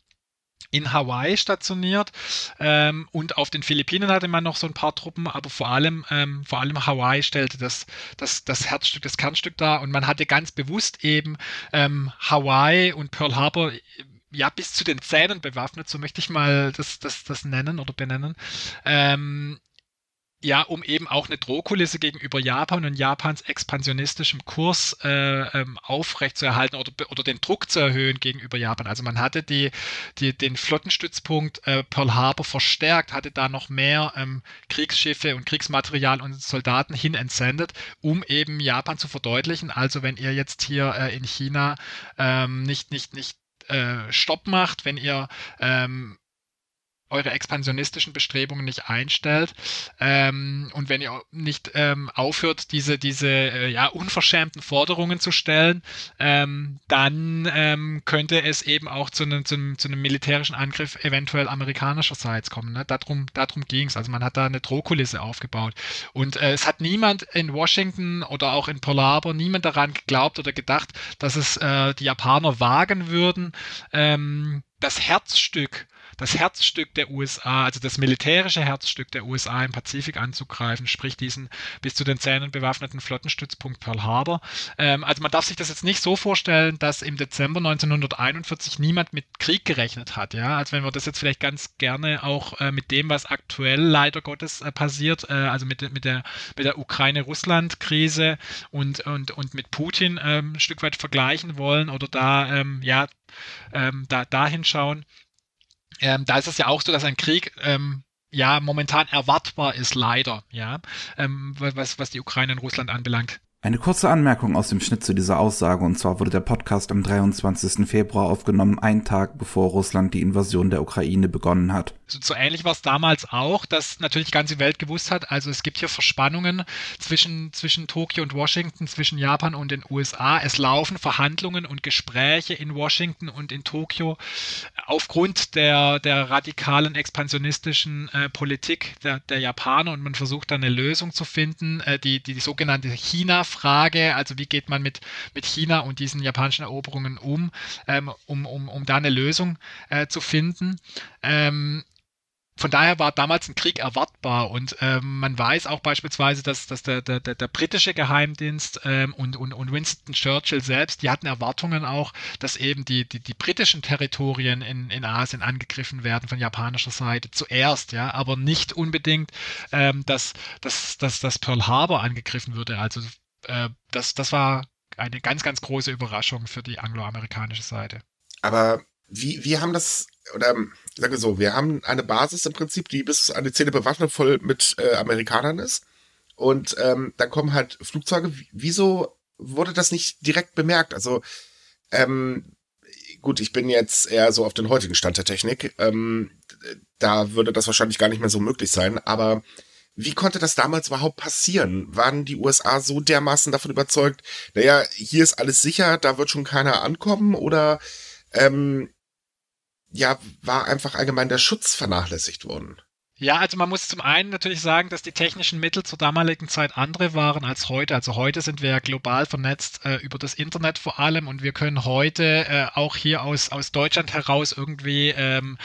in Hawaii stationiert ähm, und auf den Philippinen hatte man noch so ein paar Truppen, aber vor allem, ähm, vor allem Hawaii stellte das, das, das Herzstück, das Kernstück dar und man hatte ganz bewusst eben ähm, Hawaii und Pearl Harbor ja bis zu den Zähnen bewaffnet, so möchte ich mal das, das, das nennen oder benennen. Ähm, ja, um eben auch eine Drohkulisse gegenüber Japan und Japans expansionistischem Kurs äh, ähm, aufrechtzuerhalten oder, oder den Druck zu erhöhen gegenüber Japan. Also man hatte die, die, den Flottenstützpunkt äh, Pearl Harbor verstärkt, hatte da noch mehr ähm, Kriegsschiffe und Kriegsmaterial und Soldaten hin entsendet, um eben Japan zu verdeutlichen. Also wenn ihr jetzt hier äh, in China ähm, nicht, nicht, nicht äh, Stopp macht, wenn ihr ähm, eure expansionistischen Bestrebungen nicht einstellt ähm, und wenn ihr nicht ähm, aufhört, diese, diese äh, ja, unverschämten Forderungen zu stellen, ähm, dann ähm, könnte es eben auch zu einem, zu, einem, zu einem militärischen Angriff eventuell amerikanischerseits kommen. Ne? Darum, darum ging es. Also man hat da eine Drohkulisse aufgebaut. Und äh, es hat niemand in Washington oder auch in Pearl Harbor, niemand daran geglaubt oder gedacht, dass es äh, die Japaner wagen würden, ähm, das Herzstück das Herzstück der USA, also das militärische Herzstück der USA im Pazifik anzugreifen, sprich diesen bis zu den Zähnen bewaffneten Flottenstützpunkt Pearl Harbor. Ähm, also man darf sich das jetzt nicht so vorstellen, dass im Dezember 1941 niemand mit Krieg gerechnet hat. Ja, also wenn wir das jetzt vielleicht ganz gerne auch äh, mit dem, was aktuell leider Gottes äh, passiert, äh, also mit, mit der, mit der Ukraine-Russland-Krise und, und, und mit Putin ähm, ein Stück weit vergleichen wollen oder da, ähm, ja, ähm, da, da hinschauen. Ähm, da ist es ja auch so, dass ein Krieg ähm, ja momentan erwartbar ist, leider, ja, ähm, was, was die Ukraine und Russland anbelangt. Eine kurze Anmerkung aus dem Schnitt zu dieser Aussage, und zwar wurde der Podcast am 23. Februar aufgenommen, einen Tag bevor Russland die Invasion der Ukraine begonnen hat. So, so ähnlich war es damals auch, dass natürlich die ganze Welt gewusst hat, also es gibt hier Verspannungen zwischen, zwischen Tokio und Washington, zwischen Japan und den USA. Es laufen Verhandlungen und Gespräche in Washington und in Tokio aufgrund der, der radikalen expansionistischen äh, Politik der, der Japaner und man versucht da eine Lösung zu finden, äh, die, die, die sogenannte China Frage, also wie geht man mit, mit China und diesen japanischen Eroberungen um, ähm, um, um, um da eine Lösung äh, zu finden. Ähm, von daher war damals ein Krieg erwartbar und ähm, man weiß auch beispielsweise, dass, dass der, der, der, britische Geheimdienst ähm, und, und, und Winston Churchill selbst, die hatten Erwartungen auch, dass eben die, die, die britischen Territorien in, in Asien angegriffen werden von japanischer Seite zuerst, ja, aber nicht unbedingt, ähm, dass, dass, dass, dass Pearl Harbor angegriffen würde. Also äh, das, das war eine ganz, ganz große Überraschung für die angloamerikanische Seite. Aber wie, wie haben das, oder sage so, wir haben eine Basis im Prinzip, die bis an die Zähne bewaffnet voll mit äh, Amerikanern ist. Und ähm, dann kommen halt Flugzeuge. Wieso wurde das nicht direkt bemerkt? Also, ähm, gut, ich bin jetzt eher so auf den heutigen Stand der Technik. Ähm, da würde das wahrscheinlich gar nicht mehr so möglich sein. Aber wie konnte das damals überhaupt passieren? Waren die USA so dermaßen davon überzeugt, naja, hier ist alles sicher, da wird schon keiner ankommen? Oder ähm, ja, war einfach allgemein der Schutz vernachlässigt worden? Ja, also man muss zum einen natürlich sagen, dass die technischen Mittel zur damaligen Zeit andere waren als heute. Also heute sind wir ja global vernetzt äh, über das Internet vor allem und wir können heute äh, auch hier aus, aus Deutschland heraus irgendwie ähm,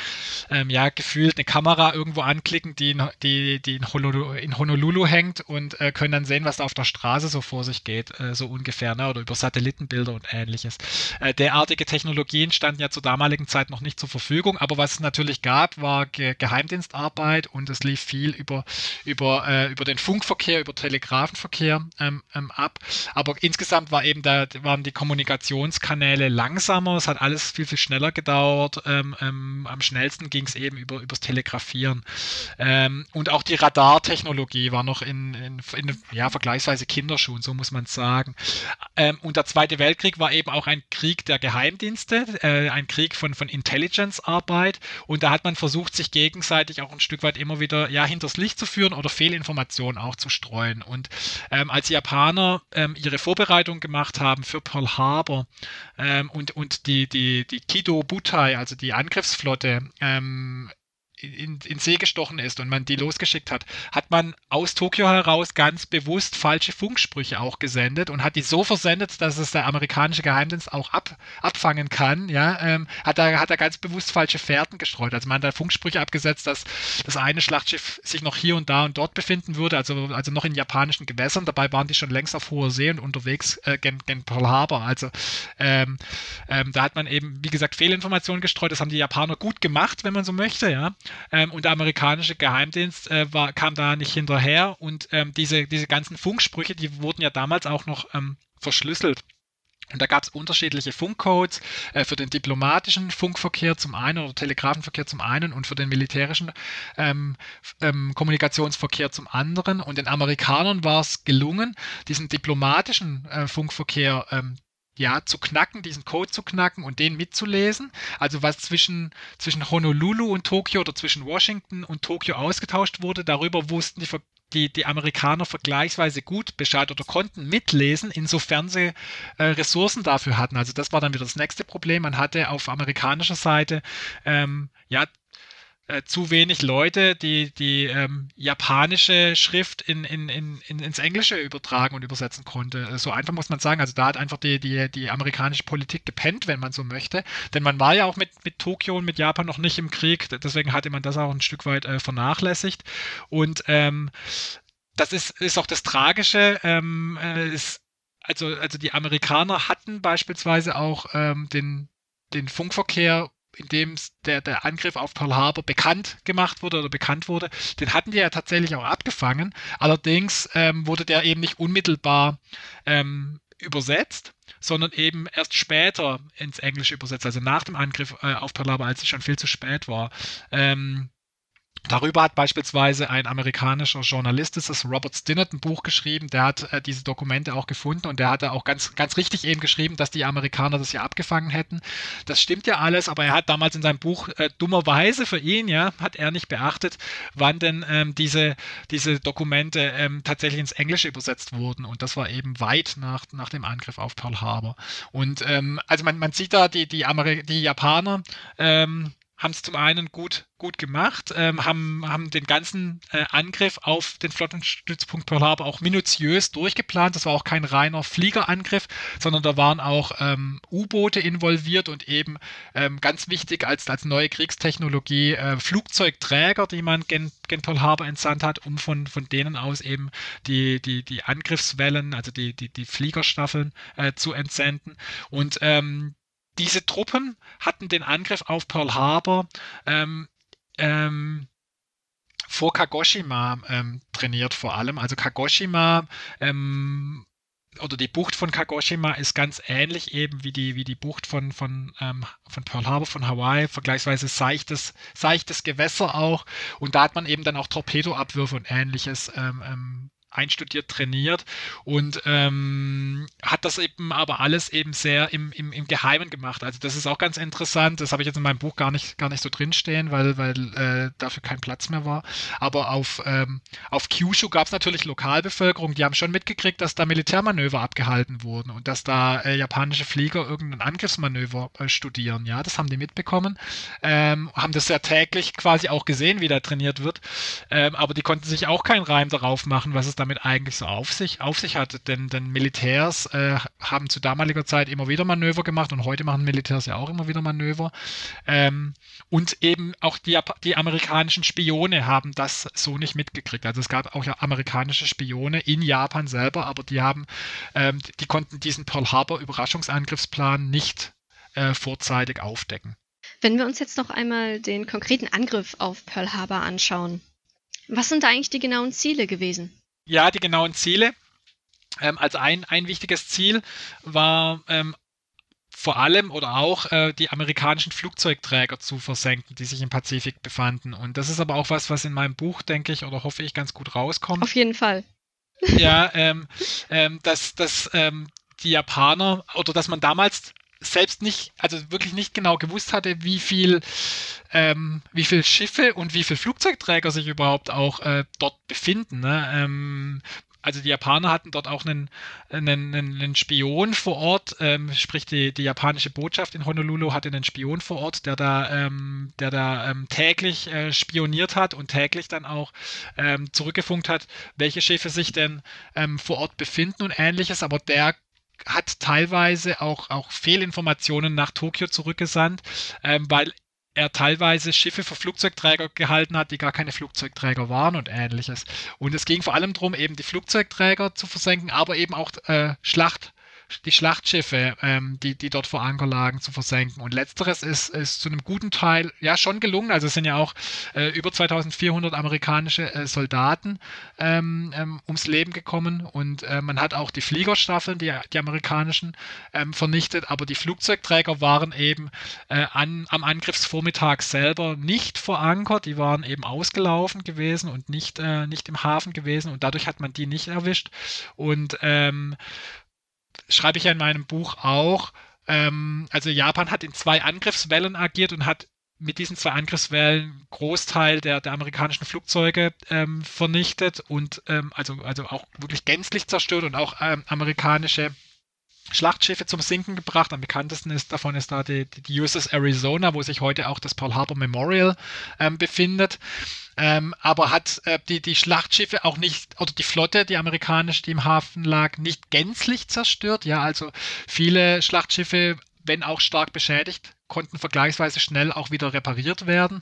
ähm, ja gefühlt eine Kamera irgendwo anklicken, die, in, die, die in, Honolulu, in Honolulu hängt und äh, können dann sehen, was da auf der Straße so vor sich geht, äh, so ungefähr, ne? oder über Satellitenbilder und ähnliches. Äh, derartige Technologien standen ja zur damaligen Zeit noch nicht zur Verfügung, aber was es natürlich gab, war Ge Geheimdienstarbeit und es lief viel über, über, äh, über den Funkverkehr, über Telegrafenverkehr ähm, ähm, ab. Aber insgesamt war eben da, waren die Kommunikationskanäle langsamer, es hat alles viel, viel schneller gedauert. Ähm, ähm am schnellsten ging es eben über übers Telegrafieren. Ähm, und auch die Radartechnologie war noch in, in, in ja, vergleichsweise Kinderschuhen, so muss man sagen. Ähm, und der Zweite Weltkrieg war eben auch ein Krieg der Geheimdienste, äh, ein Krieg von, von Intelligence-Arbeit. Und da hat man versucht, sich gegenseitig auch ein Stück weit immer wieder ja hinters Licht zu führen oder Fehlinformationen auch zu streuen. Und ähm, als die Japaner ähm, ihre Vorbereitung gemacht haben für Pearl Harbor ähm, und, und die, die, die Kido Butai, also die Angriffsflotte, ähm, in, in See gestochen ist und man die losgeschickt hat, hat man aus Tokio heraus ganz bewusst falsche Funksprüche auch gesendet und hat die so versendet, dass es der amerikanische Geheimdienst auch ab, abfangen kann. Ja, ähm, hat er hat er ganz bewusst falsche Fährten gestreut. Also man hat da Funksprüche abgesetzt, dass das eine Schlachtschiff sich noch hier und da und dort befinden würde, also also noch in japanischen Gewässern. Dabei waren die schon längst auf hoher See und unterwegs äh, gen, gen Pearl Harbor. Also ähm, ähm, da hat man eben wie gesagt Fehlinformationen gestreut. Das haben die Japaner gut gemacht, wenn man so möchte. Ja. Ähm, und der amerikanische Geheimdienst äh, war, kam da nicht hinterher. Und ähm, diese, diese ganzen Funksprüche, die wurden ja damals auch noch ähm, verschlüsselt. Und da gab es unterschiedliche Funkcodes äh, für den diplomatischen Funkverkehr zum einen oder Telegrafenverkehr zum einen und für den militärischen ähm, ähm, Kommunikationsverkehr zum anderen. Und den Amerikanern war es gelungen, diesen diplomatischen äh, Funkverkehr ähm, ja, zu knacken, diesen Code zu knacken und den mitzulesen. Also was zwischen, zwischen Honolulu und Tokio oder zwischen Washington und Tokio ausgetauscht wurde, darüber wussten die, die, die Amerikaner vergleichsweise gut Bescheid oder konnten mitlesen, insofern sie äh, Ressourcen dafür hatten. Also das war dann wieder das nächste Problem. Man hatte auf amerikanischer Seite ähm, ja äh, zu wenig Leute, die die ähm, japanische Schrift in, in, in, ins Englische übertragen und übersetzen konnte. So einfach muss man sagen. Also da hat einfach die, die, die amerikanische Politik gepennt, wenn man so möchte. Denn man war ja auch mit, mit Tokio und mit Japan noch nicht im Krieg. Deswegen hatte man das auch ein Stück weit äh, vernachlässigt. Und ähm, das ist, ist auch das Tragische. Ähm, äh, ist, also, also die Amerikaner hatten beispielsweise auch ähm, den, den Funkverkehr in dem der, der Angriff auf Pearl Harbor bekannt gemacht wurde oder bekannt wurde, den hatten die ja tatsächlich auch abgefangen. Allerdings ähm, wurde der eben nicht unmittelbar ähm, übersetzt, sondern eben erst später ins Englische übersetzt, also nach dem Angriff äh, auf Pearl Harbor, als es schon viel zu spät war. Ähm, Darüber hat beispielsweise ein amerikanischer Journalist, das ist Robert Stinnett, ein Buch geschrieben. Der hat äh, diese Dokumente auch gefunden und der hat auch ganz, ganz richtig eben geschrieben, dass die Amerikaner das ja abgefangen hätten. Das stimmt ja alles, aber er hat damals in seinem Buch äh, dummerweise für ihn, ja, hat er nicht beachtet, wann denn ähm, diese, diese Dokumente ähm, tatsächlich ins Englische übersetzt wurden. Und das war eben weit nach, nach dem Angriff auf Pearl Harbor. Und ähm, also man, man sieht da die, die, Ameri die Japaner, ähm, haben es zum einen gut, gut gemacht, ähm, haben, haben den ganzen äh, Angriff auf den Flottenstützpunkt Pearl Harbor auch minutiös durchgeplant. Das war auch kein reiner Fliegerangriff, sondern da waren auch ähm, U-Boote involviert und eben ähm, ganz wichtig als, als neue Kriegstechnologie äh, Flugzeugträger, die man gen, gen Pearl Harbor entsandt hat, um von, von denen aus eben die, die, die Angriffswellen, also die, die, die Fliegerstaffeln äh, zu entsenden. Und ähm, diese Truppen hatten den Angriff auf Pearl Harbor ähm, ähm, vor Kagoshima ähm, trainiert vor allem. Also Kagoshima ähm, oder die Bucht von Kagoshima ist ganz ähnlich eben wie die, wie die Bucht von, von, ähm, von Pearl Harbor von Hawaii, vergleichsweise seichtes, seichtes Gewässer auch. Und da hat man eben dann auch Torpedoabwürfe und ähnliches ähm, ähm einstudiert, trainiert und ähm, hat das eben aber alles eben sehr im, im, im Geheimen gemacht. Also das ist auch ganz interessant. Das habe ich jetzt in meinem Buch gar nicht, gar nicht so drinstehen, weil, weil äh, dafür kein Platz mehr war. Aber auf, ähm, auf Kyushu gab es natürlich Lokalbevölkerung, die haben schon mitgekriegt, dass da Militärmanöver abgehalten wurden und dass da äh, japanische Flieger irgendein Angriffsmanöver äh, studieren. Ja, das haben die mitbekommen, ähm, haben das ja täglich quasi auch gesehen, wie da trainiert wird. Ähm, aber die konnten sich auch keinen Reim darauf machen, was es damit eigentlich so auf sich, auf sich hat. Denn, denn Militärs äh, haben zu damaliger Zeit immer wieder Manöver gemacht und heute machen Militärs ja auch immer wieder Manöver. Ähm, und eben auch die, die amerikanischen Spione haben das so nicht mitgekriegt. Also es gab auch ja amerikanische Spione in Japan selber, aber die haben, ähm, die konnten diesen Pearl Harbor Überraschungsangriffsplan nicht äh, vorzeitig aufdecken. Wenn wir uns jetzt noch einmal den konkreten Angriff auf Pearl Harbor anschauen, was sind da eigentlich die genauen Ziele gewesen? Ja, die genauen Ziele. Ähm, also ein, ein wichtiges Ziel war ähm, vor allem oder auch äh, die amerikanischen Flugzeugträger zu versenken, die sich im Pazifik befanden. Und das ist aber auch was, was in meinem Buch, denke ich, oder hoffe ich, ganz gut rauskommt. Auf jeden Fall. Ja, ähm, ähm, dass, dass ähm, die Japaner oder dass man damals selbst nicht, also wirklich nicht genau gewusst hatte, wie viel, ähm, wie viel Schiffe und wie viel Flugzeugträger sich überhaupt auch äh, dort befinden. Ne? Ähm, also die Japaner hatten dort auch einen, einen, einen Spion vor Ort, ähm, sprich die, die japanische Botschaft in Honolulu hatte einen Spion vor Ort, der da, ähm, der da ähm, täglich äh, spioniert hat und täglich dann auch ähm, zurückgefunkt hat, welche Schiffe sich denn ähm, vor Ort befinden und ähnliches, aber der hat teilweise auch, auch Fehlinformationen nach Tokio zurückgesandt, ähm, weil er teilweise Schiffe für Flugzeugträger gehalten hat, die gar keine Flugzeugträger waren und ähnliches. Und es ging vor allem darum, eben die Flugzeugträger zu versenken, aber eben auch äh, Schlacht, die Schlachtschiffe, ähm, die, die dort vor Anker lagen, zu versenken. Und letzteres ist, ist zu einem guten Teil ja schon gelungen. Also es sind ja auch äh, über 2400 amerikanische äh, Soldaten ähm, ähm, ums Leben gekommen und äh, man hat auch die Fliegerstaffeln, die, die amerikanischen, ähm, vernichtet. Aber die Flugzeugträger waren eben äh, an, am Angriffsvormittag selber nicht verankert. Die waren eben ausgelaufen gewesen und nicht, äh, nicht im Hafen gewesen und dadurch hat man die nicht erwischt. Und ähm, schreibe ich ja in meinem Buch auch, ähm, also Japan hat in zwei Angriffswellen agiert und hat mit diesen zwei Angriffswellen Großteil der, der amerikanischen Flugzeuge ähm, vernichtet und ähm, also, also auch wirklich gänzlich zerstört und auch ähm, amerikanische Schlachtschiffe zum Sinken gebracht. Am bekanntesten ist davon ist da die, die USS Arizona, wo sich heute auch das Pearl Harbor Memorial ähm, befindet. Ähm, aber hat äh, die, die Schlachtschiffe auch nicht, oder die Flotte, die amerikanische, die im Hafen lag, nicht gänzlich zerstört. Ja, also viele Schlachtschiffe, wenn auch stark beschädigt, konnten vergleichsweise schnell auch wieder repariert werden.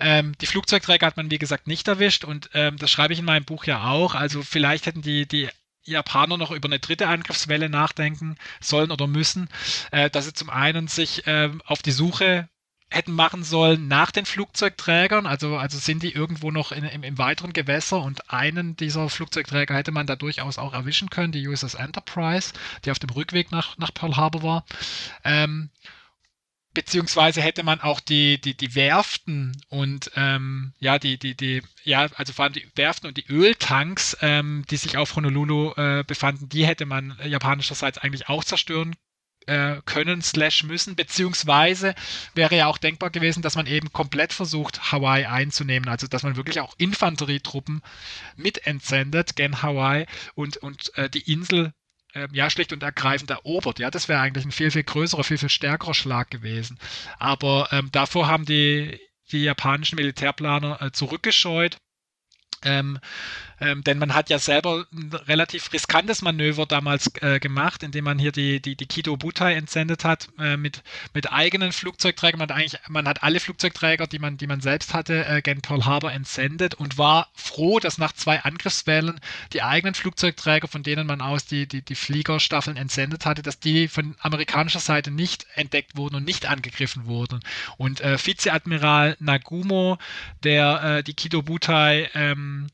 Ähm, die Flugzeugträger hat man, wie gesagt, nicht erwischt und ähm, das schreibe ich in meinem Buch ja auch. Also vielleicht hätten die, die Japaner noch über eine dritte Angriffswelle nachdenken sollen oder müssen, äh, dass sie zum einen sich äh, auf die Suche hätten machen sollen nach den Flugzeugträgern, also, also sind die irgendwo noch in, im, im, weiteren Gewässer und einen dieser Flugzeugträger hätte man da durchaus auch erwischen können, die USS Enterprise, die auf dem Rückweg nach, nach Pearl Harbor war. Ähm, beziehungsweise hätte man auch die, die, die Werften und ähm, ja, die, die, die, ja, also vor allem die Werften und die Öltanks, ähm, die sich auf Honolulu äh, befanden, die hätte man japanischerseits eigentlich auch zerstören äh, können slash müssen, beziehungsweise wäre ja auch denkbar gewesen, dass man eben komplett versucht, Hawaii einzunehmen, also dass man wirklich auch Infanterietruppen mit entsendet gen Hawaii und, und äh, die Insel ja, schlicht und ergreifend erobert. Ja, das wäre eigentlich ein viel, viel größerer, viel, viel stärkerer Schlag gewesen. Aber ähm, davor haben die, die japanischen Militärplaner äh, zurückgescheut. Ähm, ähm, denn man hat ja selber ein relativ riskantes Manöver damals äh, gemacht, indem man hier die, die, die Kido Butai entsendet hat äh, mit, mit eigenen Flugzeugträgern. Man hat eigentlich, man hat alle Flugzeugträger, die man, die man selbst hatte, äh, gen Pearl Harbor entsendet und war froh, dass nach zwei Angriffswellen die eigenen Flugzeugträger, von denen man aus die, die, die Fliegerstaffeln entsendet hatte, dass die von amerikanischer Seite nicht entdeckt wurden und nicht angegriffen wurden. Und äh, Vizeadmiral Nagumo, der äh, die Kido Butai ähm,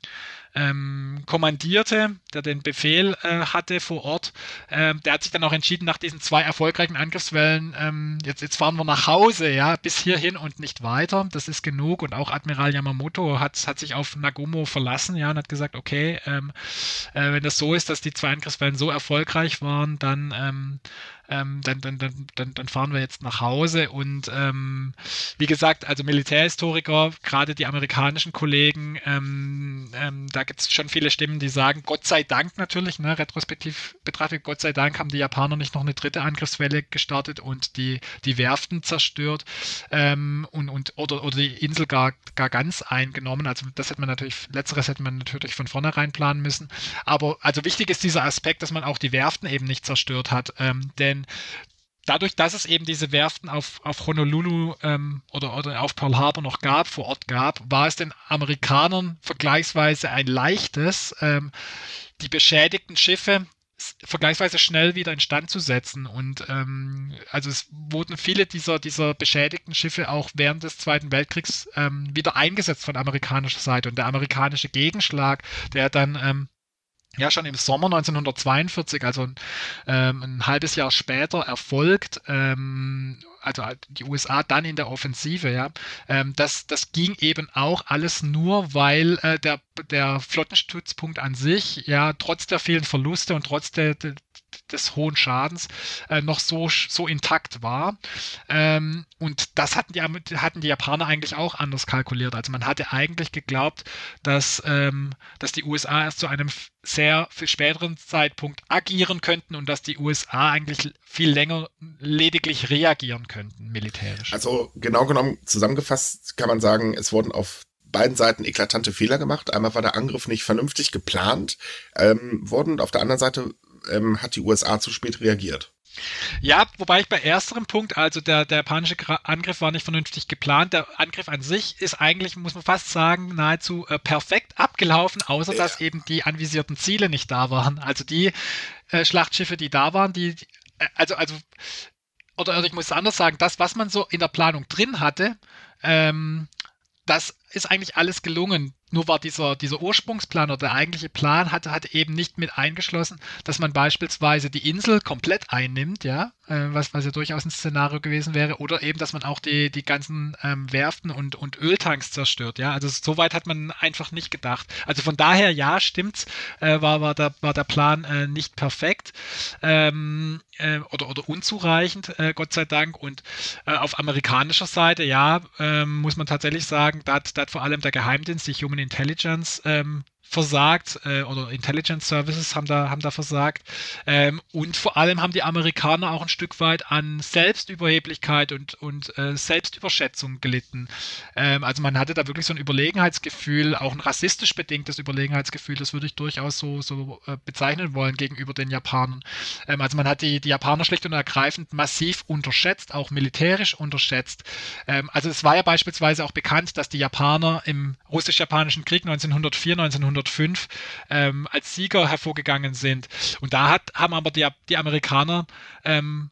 ähm, kommandierte, der den Befehl äh, hatte vor Ort, ähm, der hat sich dann auch entschieden, nach diesen zwei erfolgreichen Angriffswellen, ähm, jetzt, jetzt fahren wir nach Hause, ja, bis hierhin und nicht weiter. Das ist genug. Und auch Admiral Yamamoto hat, hat sich auf Nagumo verlassen, ja, und hat gesagt, okay, ähm, äh, wenn das so ist, dass die zwei Angriffswellen so erfolgreich waren, dann ähm, ähm, dann, dann, dann, dann fahren wir jetzt nach Hause. Und ähm, wie gesagt, also Militärhistoriker, gerade die amerikanischen Kollegen, ähm, ähm, da gibt es schon viele Stimmen, die sagen, Gott sei Dank natürlich, ne, retrospektiv betrachtet, Gott sei Dank haben die Japaner nicht noch eine dritte Angriffswelle gestartet und die, die Werften zerstört ähm, und, und oder, oder die Insel gar, gar ganz eingenommen. Also das hätte man natürlich, letzteres hätte man natürlich von vornherein planen müssen. Aber also wichtig ist dieser Aspekt, dass man auch die Werften eben nicht zerstört hat. Ähm, denn denn dadurch, dass es eben diese Werften auf, auf Honolulu ähm, oder, oder auf Pearl Harbor noch gab, vor Ort gab, war es den Amerikanern vergleichsweise ein leichtes, ähm, die beschädigten Schiffe vergleichsweise schnell wieder instand zu setzen. Und ähm, also es wurden viele dieser, dieser beschädigten Schiffe auch während des Zweiten Weltkriegs ähm, wieder eingesetzt von amerikanischer Seite. Und der amerikanische Gegenschlag, der dann ähm, ja schon im Sommer 1942, also ähm, ein halbes Jahr später, erfolgt. Ähm, also die USA dann in der Offensive, ja, ähm, das, das ging eben auch alles nur, weil äh, der, der Flottenstützpunkt an sich, ja, trotz der vielen Verluste und trotz der des hohen Schadens äh, noch so, so intakt war. Ähm, und das hatten die, hatten die Japaner eigentlich auch anders kalkuliert. Also man hatte eigentlich geglaubt, dass, ähm, dass die USA erst zu einem sehr viel späteren Zeitpunkt agieren könnten und dass die USA eigentlich viel länger lediglich reagieren könnten, militärisch. Also genau genommen zusammengefasst kann man sagen, es wurden auf beiden Seiten eklatante Fehler gemacht. Einmal war der Angriff nicht vernünftig geplant ähm, worden und auf der anderen Seite ähm, hat die USA zu spät reagiert. Ja, wobei ich bei ersterem Punkt, also der, der japanische Angriff war nicht vernünftig geplant. Der Angriff an sich ist eigentlich, muss man fast sagen, nahezu äh, perfekt abgelaufen, außer ja. dass eben die anvisierten Ziele nicht da waren. Also die äh, Schlachtschiffe, die da waren, die, äh, also, also, oder, oder ich muss es anders sagen, das, was man so in der Planung drin hatte, ähm, das ist eigentlich alles gelungen. Nur war dieser, dieser Ursprungsplan oder der eigentliche Plan hatte, hatte eben nicht mit eingeschlossen, dass man beispielsweise die Insel komplett einnimmt, ja, äh, was, was ja durchaus ein Szenario gewesen wäre, oder eben, dass man auch die, die ganzen ähm, Werften und, und Öltanks zerstört, ja. Also so weit hat man einfach nicht gedacht. Also von daher, ja, stimmt's, äh, war, war, der, war der Plan äh, nicht perfekt ähm, äh, oder, oder unzureichend, äh, Gott sei Dank. Und äh, auf amerikanischer Seite, ja, ähm, muss man tatsächlich sagen, da hat, da hat vor allem der Geheimdienst, die Human Intelligence, ähm, versagt äh, oder Intelligence Services haben da, haben da versagt. Ähm, und vor allem haben die Amerikaner auch ein Stück weit an Selbstüberheblichkeit und, und äh, Selbstüberschätzung gelitten. Ähm, also man hatte da wirklich so ein Überlegenheitsgefühl, auch ein rassistisch bedingtes Überlegenheitsgefühl, das würde ich durchaus so, so äh, bezeichnen wollen gegenüber den Japanern. Ähm, also man hat die, die Japaner schlicht und ergreifend massiv unterschätzt, auch militärisch unterschätzt. Ähm, also es war ja beispielsweise auch bekannt, dass die Japaner im russisch-japanischen Krieg 1904, 1905 1905 ähm, als Sieger hervorgegangen sind. Und da hat, haben aber die, die Amerikaner ähm,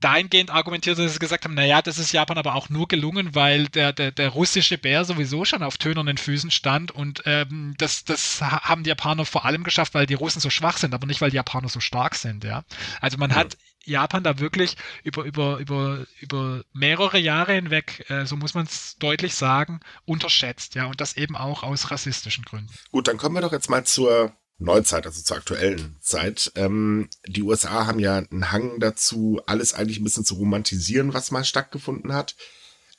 dahingehend argumentiert, dass sie gesagt haben, naja, das ist Japan aber auch nur gelungen, weil der, der, der russische Bär sowieso schon auf tönernen Füßen stand und ähm, das, das haben die Japaner vor allem geschafft, weil die Russen so schwach sind, aber nicht, weil die Japaner so stark sind, ja. Also man ja. hat Japan da wirklich über, über, über, über mehrere Jahre hinweg, äh, so muss man es deutlich sagen, unterschätzt, ja, und das eben auch aus rassistischen Gründen. Gut, dann kommen wir doch jetzt mal zur Neuzeit, also zur aktuellen Zeit. Ähm, die USA haben ja einen Hang dazu, alles eigentlich ein bisschen zu romantisieren, was mal stattgefunden hat.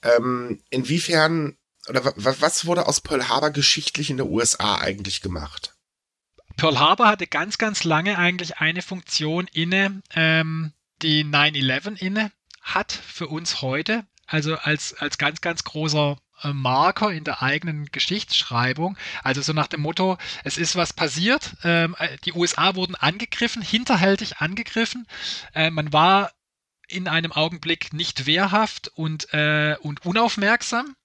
Ähm, inwiefern oder was wurde aus Pearl Harbor geschichtlich in der USA eigentlich gemacht? Pearl Harbor hatte ganz, ganz lange eigentlich eine Funktion inne, ähm, die 9-11 inne hat für uns heute. Also als, als ganz, ganz großer äh, Marker in der eigenen Geschichtsschreibung. Also so nach dem Motto, es ist was passiert, ähm, äh, die USA wurden angegriffen, hinterhältig angegriffen, äh, man war in einem Augenblick nicht wehrhaft und, äh, und unaufmerksam.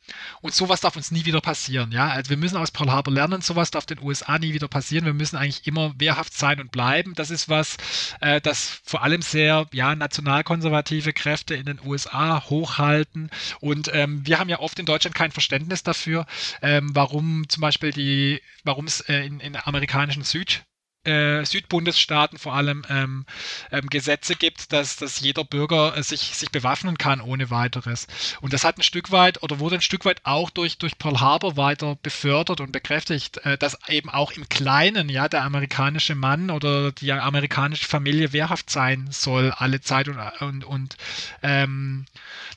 Und sowas darf uns nie wieder passieren. Ja? Also wir müssen aus Pearl Harbor lernen, sowas darf den USA nie wieder passieren. Wir müssen eigentlich immer wehrhaft sein und bleiben. Das ist was, äh, das vor allem sehr ja, nationalkonservative Kräfte in den USA hochhalten. Und ähm, wir haben ja oft in Deutschland kein Verständnis dafür, ähm, warum zum Beispiel die, warum es äh, in, in amerikanischen Süd äh, Südbundesstaaten vor allem ähm, ähm, Gesetze gibt, dass, dass jeder Bürger äh, sich, sich bewaffnen kann ohne weiteres. Und das hat ein Stück weit oder wurde ein Stück weit auch durch, durch Pearl Harbor weiter befördert und bekräftigt, äh, dass eben auch im Kleinen ja der amerikanische Mann oder die amerikanische Familie wehrhaft sein soll alle Zeit und, und, und ähm,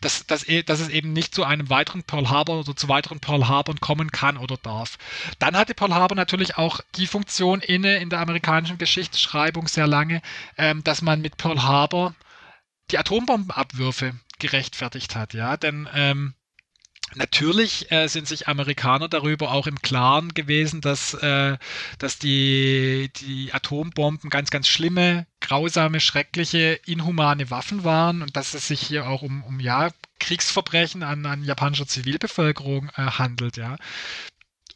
dass, dass, e, dass es eben nicht zu einem weiteren Pearl Harbor oder zu weiteren Pearl Harbor kommen kann oder darf. Dann hatte Pearl Harbor natürlich auch die Funktion inne in der amerikanischen Geschichtsschreibung sehr lange, ähm, dass man mit Pearl Harbor die Atombombenabwürfe gerechtfertigt hat, ja, denn ähm, Natürlich äh, sind sich Amerikaner darüber auch im Klaren gewesen, dass, äh, dass die, die Atombomben ganz, ganz schlimme, grausame, schreckliche, inhumane Waffen waren und dass es sich hier auch um, um ja, Kriegsverbrechen an, an japanischer Zivilbevölkerung äh, handelt, ja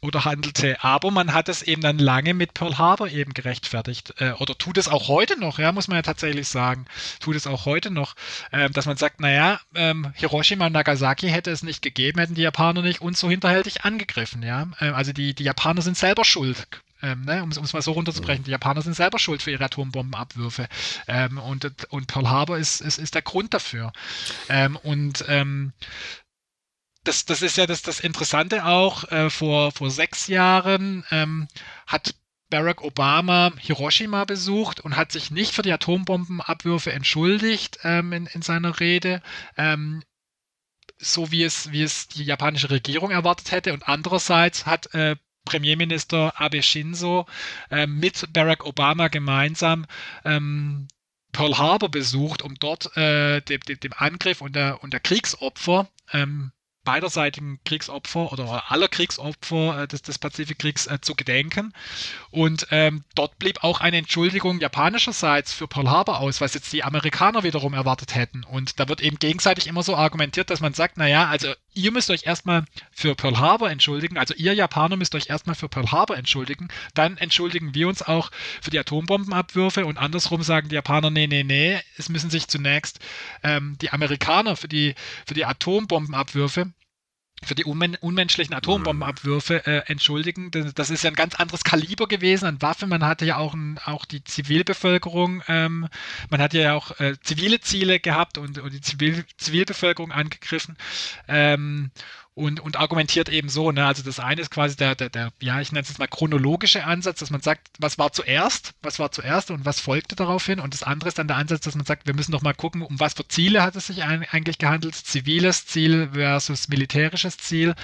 oder handelte. Aber man hat es eben dann lange mit Pearl Harbor eben gerechtfertigt. Äh, oder tut es auch heute noch, ja, muss man ja tatsächlich sagen. Tut es auch heute noch, äh, dass man sagt, naja, ähm, Hiroshima und Nagasaki hätte es nicht gegeben, hätten die Japaner nicht uns so hinterhältig angegriffen, ja. Äh, also die, die Japaner sind selber schuld. Ähm, ne, um es mal so runterzubrechen, die Japaner sind selber schuld für ihre Atombombenabwürfe. Ähm, und, und Pearl Harbor ist, ist, ist der Grund dafür. Ähm, und ähm, das, das ist ja das, das Interessante auch. Äh, vor, vor sechs Jahren ähm, hat Barack Obama Hiroshima besucht und hat sich nicht für die Atombombenabwürfe entschuldigt ähm, in, in seiner Rede. Ähm, so wie es, wie es die japanische Regierung erwartet hätte. Und andererseits hat äh, Premierminister Abe Shinzo äh, mit Barack Obama gemeinsam ähm, Pearl Harbor besucht, um dort äh, dem, dem, Angriff und der, und der Kriegsopfer ähm, beiderseitigen Kriegsopfer oder aller Kriegsopfer äh, des, des Pazifikkriegs äh, zu gedenken. Und ähm, dort blieb auch eine Entschuldigung japanischerseits für Pearl Harbor aus, was jetzt die Amerikaner wiederum erwartet hätten. Und da wird eben gegenseitig immer so argumentiert, dass man sagt, naja, also ihr müsst euch erstmal für Pearl Harbor entschuldigen, also ihr Japaner müsst euch erstmal für Pearl Harbor entschuldigen, dann entschuldigen wir uns auch für die Atombombenabwürfe und andersrum sagen die Japaner, nee, nee, nee, es müssen sich zunächst ähm, die Amerikaner für die, für die Atombombenabwürfe für die unmen unmenschlichen Atombombenabwürfe äh, entschuldigen. Das ist ja ein ganz anderes Kaliber gewesen an Waffen. Man hatte ja auch, ein, auch die Zivilbevölkerung, ähm, man hat ja auch äh, zivile Ziele gehabt und, und die Zivil Zivilbevölkerung angegriffen. Ähm, und, und argumentiert eben so. Ne? Also das eine ist quasi der, der, der, ja, ich nenne es jetzt mal chronologische Ansatz, dass man sagt, was war zuerst, was war zuerst und was folgte daraufhin. Und das andere ist dann der Ansatz, dass man sagt, wir müssen doch mal gucken, um was für Ziele hat es sich eigentlich gehandelt, ziviles Ziel versus militärisches Ziel.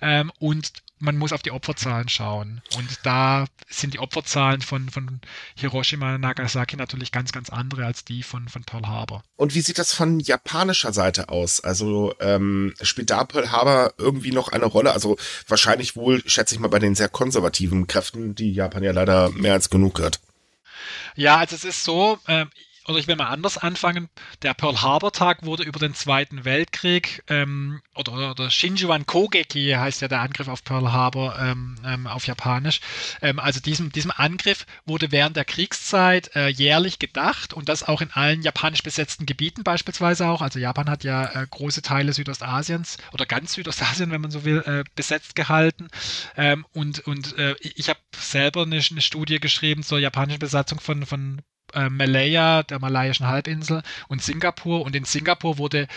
Ähm, und man muss auf die Opferzahlen schauen. Und da sind die Opferzahlen von, von Hiroshima und Nagasaki natürlich ganz, ganz andere als die von, von Pearl Harbor. Und wie sieht das von japanischer Seite aus? Also ähm, spielt da Pearl Harbor irgendwie noch eine Rolle? Also wahrscheinlich wohl, schätze ich mal, bei den sehr konservativen Kräften, die Japan ja leider mehr als genug hat. Ja, also es ist so, äh, oder ich will mal anders anfangen. Der Pearl Harbor Tag wurde über den Zweiten Weltkrieg ähm, oder, oder Shinjuan Kogeki heißt ja der Angriff auf Pearl Harbor ähm, ähm, auf Japanisch. Ähm, also diesem, diesem Angriff wurde während der Kriegszeit äh, jährlich gedacht und das auch in allen japanisch besetzten Gebieten beispielsweise auch. Also Japan hat ja äh, große Teile Südostasiens oder ganz Südostasien, wenn man so will, äh, besetzt gehalten. Ähm, und und äh, ich habe selber eine, eine Studie geschrieben zur japanischen Besatzung von, von äh, Malaya, der malaiischen Halbinsel und Singapur. Und in Singapur wurde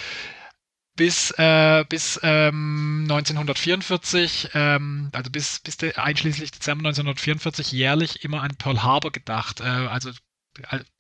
bis, äh, bis ähm, 1944, ähm, also bis, bis de, einschließlich Dezember 1944 jährlich immer an Pearl Harbor gedacht. Äh, also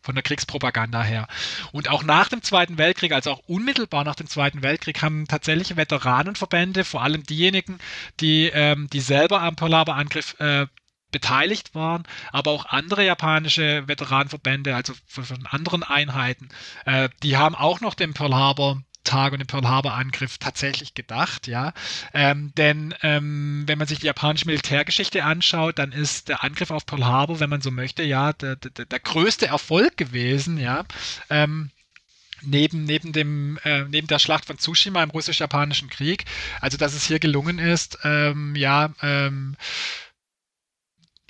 von der Kriegspropaganda her. Und auch nach dem Zweiten Weltkrieg, also auch unmittelbar nach dem Zweiten Weltkrieg, haben tatsächlich Veteranenverbände, vor allem diejenigen, die, ähm, die selber am Pearl Harbor Angriff äh, beteiligt waren, aber auch andere japanische Veteranenverbände, also von, anderen Einheiten, äh, die haben auch noch den Pearl Harbor Tag und den Pearl Harbor Angriff tatsächlich gedacht, ja. Ähm, denn ähm, wenn man sich die japanische Militärgeschichte anschaut, dann ist der Angriff auf Pearl Harbor, wenn man so möchte, ja, der, der, der größte Erfolg gewesen, ja. Ähm, neben, neben, dem, äh, neben der Schlacht von Tsushima im russisch-japanischen Krieg. Also, dass es hier gelungen ist, ähm, ja, ähm,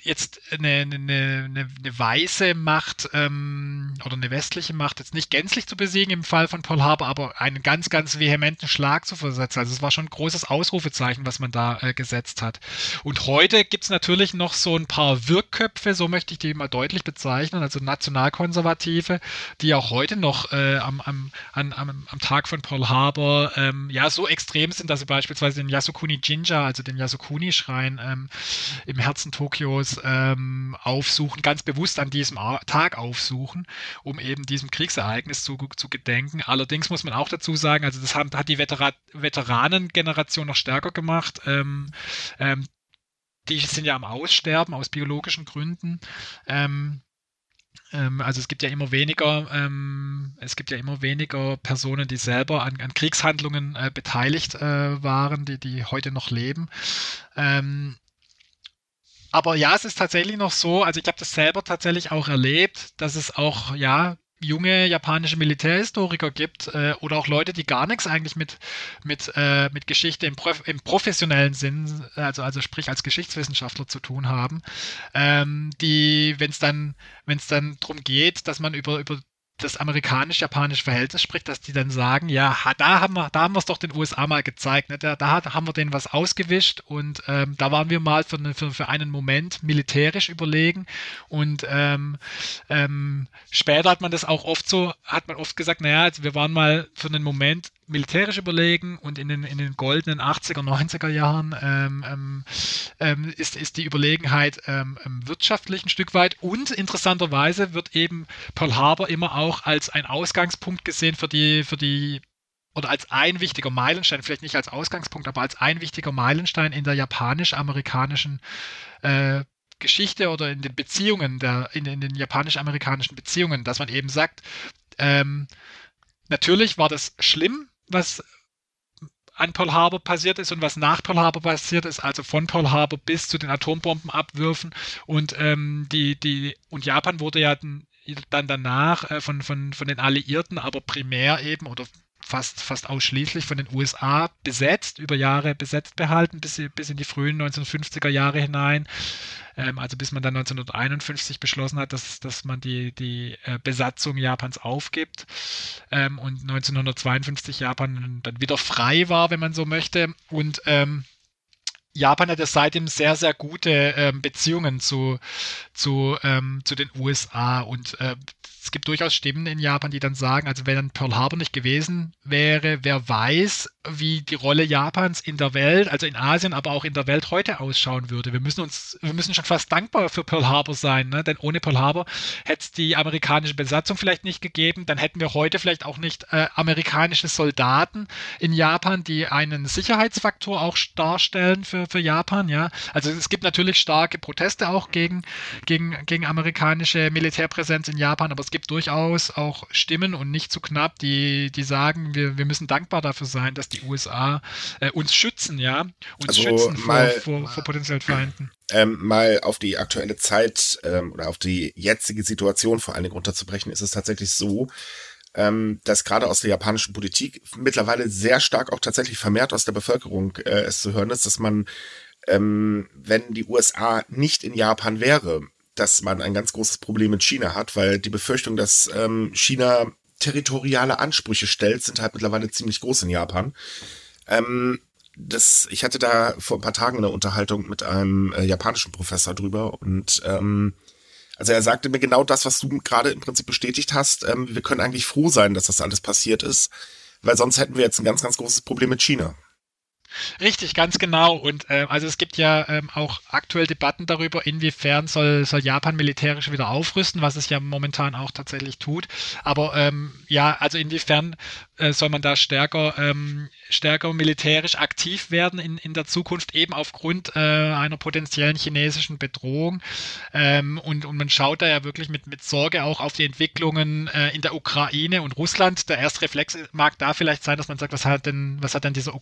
jetzt eine, eine, eine, weiße Macht ähm, oder eine westliche Macht jetzt nicht gänzlich zu besiegen im Fall von Pearl Harbor, aber einen ganz, ganz vehementen Schlag zu versetzen. Also es war schon ein großes Ausrufezeichen, was man da äh, gesetzt hat. Und heute gibt es natürlich noch so ein paar Wirkköpfe, so möchte ich die mal deutlich bezeichnen, also Nationalkonservative, die auch heute noch äh, am, am, am, am Tag von Pearl Harbor ähm, ja so extrem sind, dass sie beispielsweise den Yasukuni Jinja, also den Yasukuni-Schrein ähm, im Herzen Tokios ähm, aufsuchen, ganz bewusst an diesem Tag aufsuchen, um eben diesem Kriegsereignis zu, zu gedenken. Allerdings muss man auch dazu sagen, also das haben, hat die Veteran Veteranengeneration noch stärker gemacht. Ähm, ähm, die sind ja am Aussterben aus biologischen Gründen. Ähm, ähm, also es gibt ja immer weniger, ähm, es gibt ja immer weniger Personen, die selber an, an Kriegshandlungen äh, beteiligt äh, waren, die, die heute noch leben. Ähm, aber ja, es ist tatsächlich noch so, also ich habe das selber tatsächlich auch erlebt, dass es auch, ja, junge japanische Militärhistoriker gibt äh, oder auch Leute, die gar nichts eigentlich mit, mit, äh, mit Geschichte im, Prof im, professionellen Sinn, also, also sprich als Geschichtswissenschaftler zu tun haben, ähm, die, wenn es dann, dann darum geht, dass man über, über das amerikanisch-japanische Verhältnis spricht, dass die dann sagen, ja, da haben wir, da haben wir es doch den USA mal gezeigt, ne? da, da haben wir denen was ausgewischt und ähm, da waren wir mal für, für, für einen Moment militärisch überlegen und ähm, ähm, später hat man das auch oft so, hat man oft gesagt, naja, also wir waren mal für einen Moment militärisch überlegen und in den, in den goldenen 80er, 90er Jahren ähm, ähm, ähm, ist, ist die Überlegenheit ähm, ähm, wirtschaftlich ein Stück weit. Und interessanterweise wird eben Pearl Harbor immer auch als ein Ausgangspunkt gesehen für die, für die oder als ein wichtiger Meilenstein, vielleicht nicht als Ausgangspunkt, aber als ein wichtiger Meilenstein in der japanisch-amerikanischen äh, Geschichte oder in den Beziehungen, der, in, in den japanisch-amerikanischen Beziehungen, dass man eben sagt, ähm, natürlich war das schlimm, was an Pearl Harbor passiert ist und was nach Pearl Harbor passiert ist, also von Pearl Harbor bis zu den Atombombenabwürfen. Und ähm, die, die, und Japan wurde ja dann danach äh, von, von, von den Alliierten, aber primär eben oder fast, fast ausschließlich von den USA besetzt, über Jahre besetzt behalten, bis, bis in die frühen 1950er Jahre hinein. Ähm, also bis man dann 1951 beschlossen hat, dass, dass man die, die äh, Besatzung Japans aufgibt ähm, und 1952 Japan dann wieder frei war, wenn man so möchte. Und ähm, Japan hat ja seitdem sehr, sehr gute ähm, Beziehungen zu, zu, ähm, zu den USA und äh, es gibt durchaus Stimmen in Japan, die dann sagen, also wenn Pearl Harbor nicht gewesen wäre, wer weiß, wie die Rolle Japans in der Welt, also in Asien, aber auch in der Welt heute ausschauen würde. Wir müssen uns, wir müssen schon fast dankbar für Pearl Harbor sein, ne? denn ohne Pearl Harbor hätte es die amerikanische Besatzung vielleicht nicht gegeben, dann hätten wir heute vielleicht auch nicht äh, amerikanische Soldaten in Japan, die einen Sicherheitsfaktor auch darstellen für, für, Japan, ja. Also es gibt natürlich starke Proteste auch gegen, gegen, gegen amerikanische Militärpräsenz in Japan, aber es gibt durchaus auch Stimmen und nicht zu knapp, die, die sagen, wir, wir müssen dankbar dafür sein, dass die USA äh, uns schützen, ja. Uns also schützen vor, vor, vor potenziellen Feinden. Ähm, mal auf die aktuelle Zeit ähm, oder auf die jetzige Situation vor allen Dingen runterzubrechen, ist es tatsächlich so, ähm, dass gerade aus der japanischen Politik mittlerweile sehr stark auch tatsächlich vermehrt aus der Bevölkerung äh, es zu hören ist, dass man, ähm, wenn die USA nicht in Japan wäre, dass man ein ganz großes Problem mit China hat, weil die Befürchtung, dass ähm, China territoriale Ansprüche stellt, sind halt mittlerweile ziemlich groß in Japan. Ähm, das, ich hatte da vor ein paar Tagen eine Unterhaltung mit einem äh, japanischen Professor drüber und ähm, also er sagte mir genau das, was du gerade im Prinzip bestätigt hast. Ähm, wir können eigentlich froh sein, dass das alles passiert ist, weil sonst hätten wir jetzt ein ganz, ganz großes Problem mit China. Richtig, ganz genau. Und äh, also es gibt ja ähm, auch aktuell Debatten darüber, inwiefern soll, soll Japan militärisch wieder aufrüsten, was es ja momentan auch tatsächlich tut. Aber ähm, ja, also inwiefern äh, soll man da stärker, ähm, stärker militärisch aktiv werden in, in der Zukunft, eben aufgrund äh, einer potenziellen chinesischen Bedrohung. Ähm, und, und man schaut da ja wirklich mit, mit Sorge auch auf die Entwicklungen äh, in der Ukraine und Russland. Der erste Reflex mag da vielleicht sein, dass man sagt, was hat denn, was hat denn dieser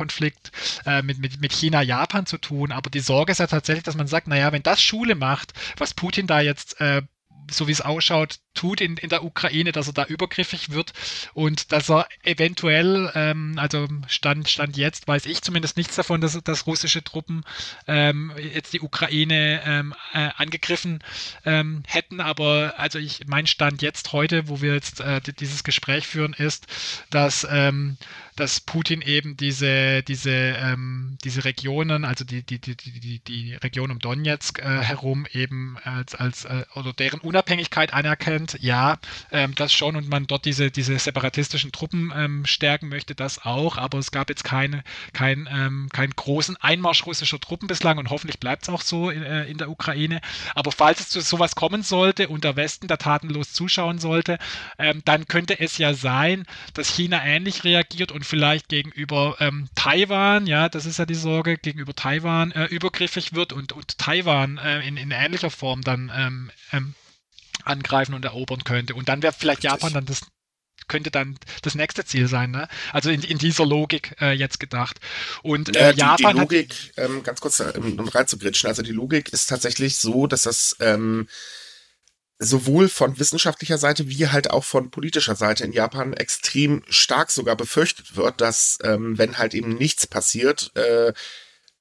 Ukraine-Russland-Konflikt äh, mit, mit, mit China, Japan zu tun? Aber die Sorge ist ja tatsächlich, dass man sagt, naja, wenn das Schule macht, was Putin da jetzt äh, so wie es ausschaut, tut in, in der Ukraine, dass er da übergriffig wird. Und dass er eventuell, ähm, also Stand, Stand jetzt, weiß ich zumindest nichts davon, dass, dass russische Truppen ähm, jetzt die Ukraine ähm, äh, angegriffen ähm, hätten, aber also ich, mein Stand jetzt heute, wo wir jetzt äh, dieses Gespräch führen, ist, dass ähm, dass Putin eben diese, diese, ähm, diese Regionen, also die, die, die, die, die Region um Donetsk äh, herum eben als, als äh, oder deren Unabhängigkeit anerkennt, ja, ähm, das schon und man dort diese, diese separatistischen Truppen ähm, stärken möchte, das auch, aber es gab jetzt keine, kein, ähm, keinen großen Einmarsch russischer Truppen bislang und hoffentlich bleibt es auch so in, äh, in der Ukraine. Aber falls es zu sowas kommen sollte und der Westen da tatenlos zuschauen sollte, ähm, dann könnte es ja sein, dass China ähnlich reagiert und vielleicht gegenüber ähm, Taiwan, ja, das ist ja die Sorge, gegenüber Taiwan äh, übergriffig wird und, und Taiwan äh, in, in ähnlicher Form dann ähm, ähm, angreifen und erobern könnte. Und dann wäre vielleicht Japan dann das könnte dann das nächste Ziel sein, ne? Also in, in dieser Logik äh, jetzt gedacht. Und äh, ja, die, Japan die Logik, hat, ähm, ganz kurz um, um reinzugritschen, also die Logik ist tatsächlich so, dass das ähm, sowohl von wissenschaftlicher Seite wie halt auch von politischer Seite in Japan extrem stark sogar befürchtet wird, dass ähm, wenn halt eben nichts passiert, äh,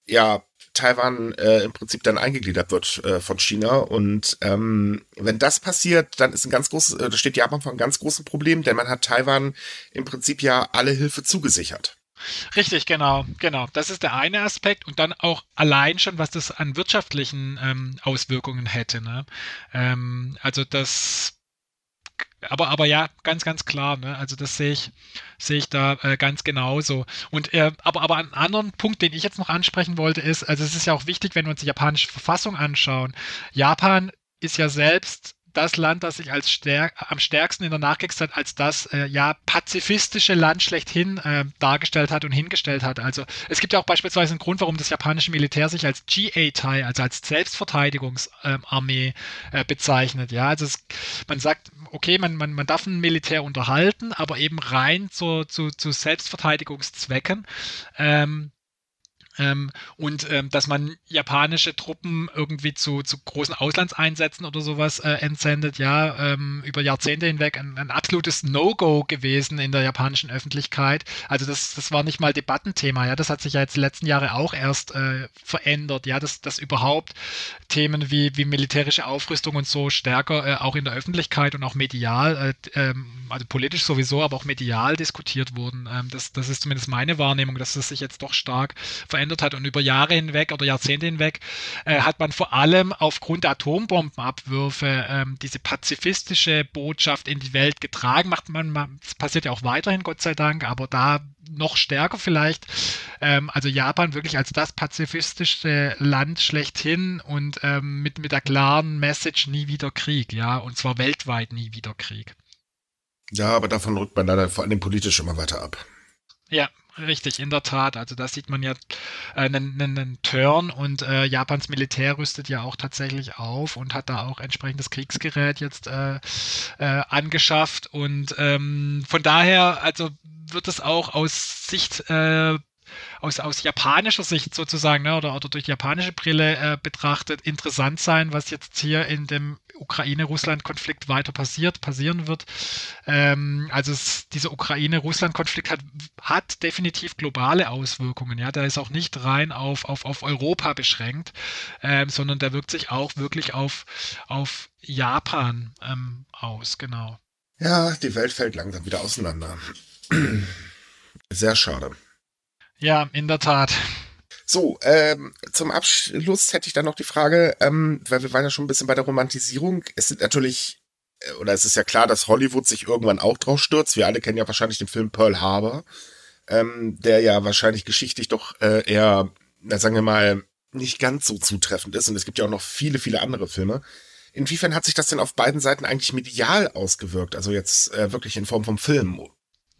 ja, Taiwan äh, im Prinzip dann eingegliedert wird äh, von China. Und ähm, wenn das passiert, dann ist ein ganz großes, äh, steht Japan vor einem ganz großen Problem, denn man hat Taiwan im Prinzip ja alle Hilfe zugesichert. Richtig, genau, genau. Das ist der eine Aspekt und dann auch allein schon, was das an wirtschaftlichen ähm, Auswirkungen hätte. Ne? Ähm, also das, aber, aber ja, ganz, ganz klar. Ne? Also das sehe ich, sehe ich da äh, ganz genauso. Und äh, aber, aber einen anderen Punkt, den ich jetzt noch ansprechen wollte, ist, also es ist ja auch wichtig, wenn wir uns die japanische Verfassung anschauen. Japan ist ja selbst das Land, das sich als stärk, am stärksten in der Nachkriegszeit als das äh, ja pazifistische Land schlechthin äh, dargestellt hat und hingestellt hat. Also es gibt ja auch beispielsweise einen Grund, warum das japanische Militär sich als GA-Tai, also als Selbstverteidigungsarmee äh, bezeichnet. Ja, also es, man sagt, okay, man, man, man darf ein Militär unterhalten, aber eben rein zu, zu, zu Selbstverteidigungszwecken. Ähm, ähm, und ähm, dass man japanische Truppen irgendwie zu, zu großen Auslandseinsätzen oder sowas äh, entsendet, ja, ähm, über Jahrzehnte hinweg ein, ein absolutes No-Go gewesen in der japanischen Öffentlichkeit. Also das, das war nicht mal Debattenthema, ja, das hat sich ja jetzt die letzten Jahre auch erst äh, verändert, ja, dass, dass überhaupt Themen wie, wie militärische Aufrüstung und so stärker äh, auch in der Öffentlichkeit und auch medial, äh, ähm, also politisch sowieso, aber auch medial diskutiert wurden. Ähm, das, das ist zumindest meine Wahrnehmung, dass das sich jetzt doch stark verändert verändert hat. Und über Jahre hinweg oder Jahrzehnte hinweg äh, hat man vor allem aufgrund der Atombombenabwürfe ähm, diese pazifistische Botschaft in die Welt getragen. Macht man, das passiert ja auch weiterhin, Gott sei Dank, aber da noch stärker vielleicht. Ähm, also Japan wirklich als das pazifistische Land schlechthin und ähm, mit, mit der klaren Message nie wieder Krieg, ja, und zwar weltweit nie wieder Krieg. Ja, aber davon rückt man leider vor allem politisch immer weiter ab. Ja, Richtig, in der Tat. Also da sieht man ja äh, einen, einen Turn und äh, Japans Militär rüstet ja auch tatsächlich auf und hat da auch entsprechendes Kriegsgerät jetzt äh, äh, angeschafft. Und ähm, von daher, also wird es auch aus Sicht äh, aus, aus japanischer Sicht sozusagen, ne, oder, oder durch japanische Brille äh, betrachtet, interessant sein, was jetzt hier in dem Ukraine-Russland-Konflikt weiter passiert, passieren wird. Ähm, also es, dieser Ukraine-Russland-Konflikt hat, hat definitiv globale Auswirkungen. Ja, der ist auch nicht rein auf, auf, auf Europa beschränkt, ähm, sondern der wirkt sich auch wirklich auf, auf Japan ähm, aus, genau. Ja, die Welt fällt langsam wieder auseinander. <clears throat> Sehr schade. Ja, in der Tat. So, ähm, zum Abschluss hätte ich dann noch die Frage, ähm, weil wir waren ja schon ein bisschen bei der Romantisierung. Es sind natürlich, äh, oder es ist ja klar, dass Hollywood sich irgendwann auch drauf stürzt. Wir alle kennen ja wahrscheinlich den Film Pearl Harbor, ähm, der ja wahrscheinlich geschichtlich doch äh, eher, na, sagen wir mal, nicht ganz so zutreffend ist. Und es gibt ja auch noch viele, viele andere Filme. Inwiefern hat sich das denn auf beiden Seiten eigentlich medial ausgewirkt? Also jetzt äh, wirklich in Form vom Film?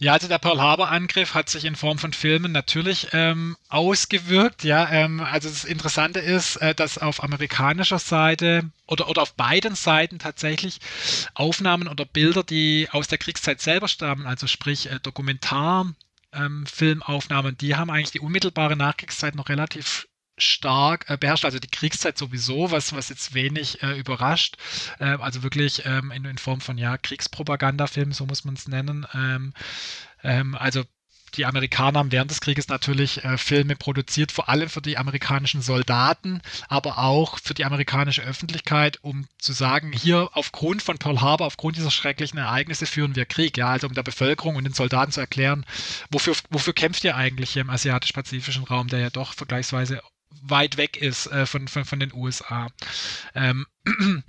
Ja, also der Pearl Harbor Angriff hat sich in Form von Filmen natürlich ähm, ausgewirkt. Ja, ähm, also das Interessante ist, äh, dass auf amerikanischer Seite oder, oder auf beiden Seiten tatsächlich Aufnahmen oder Bilder, die aus der Kriegszeit selber stammen, also sprich äh, Dokumentar, ähm, Filmaufnahmen, die haben eigentlich die unmittelbare Nachkriegszeit noch relativ stark äh, beherrscht, also die Kriegszeit sowieso, was, was jetzt wenig äh, überrascht. Äh, also wirklich ähm, in, in, Form von ja, Kriegspropagandafilmen, so muss man es nennen. Ähm, ähm, also die Amerikaner haben während des Krieges natürlich äh, Filme produziert, vor allem für die amerikanischen Soldaten, aber auch für die amerikanische Öffentlichkeit, um zu sagen, hier aufgrund von Pearl Harbor, aufgrund dieser schrecklichen Ereignisse führen wir Krieg, ja, also um der Bevölkerung und den Soldaten zu erklären, wofür, wofür kämpft ihr eigentlich hier im asiatisch-pazifischen Raum, der ja doch vergleichsweise weit weg ist äh, von, von, von den USA. Ähm, <clears throat>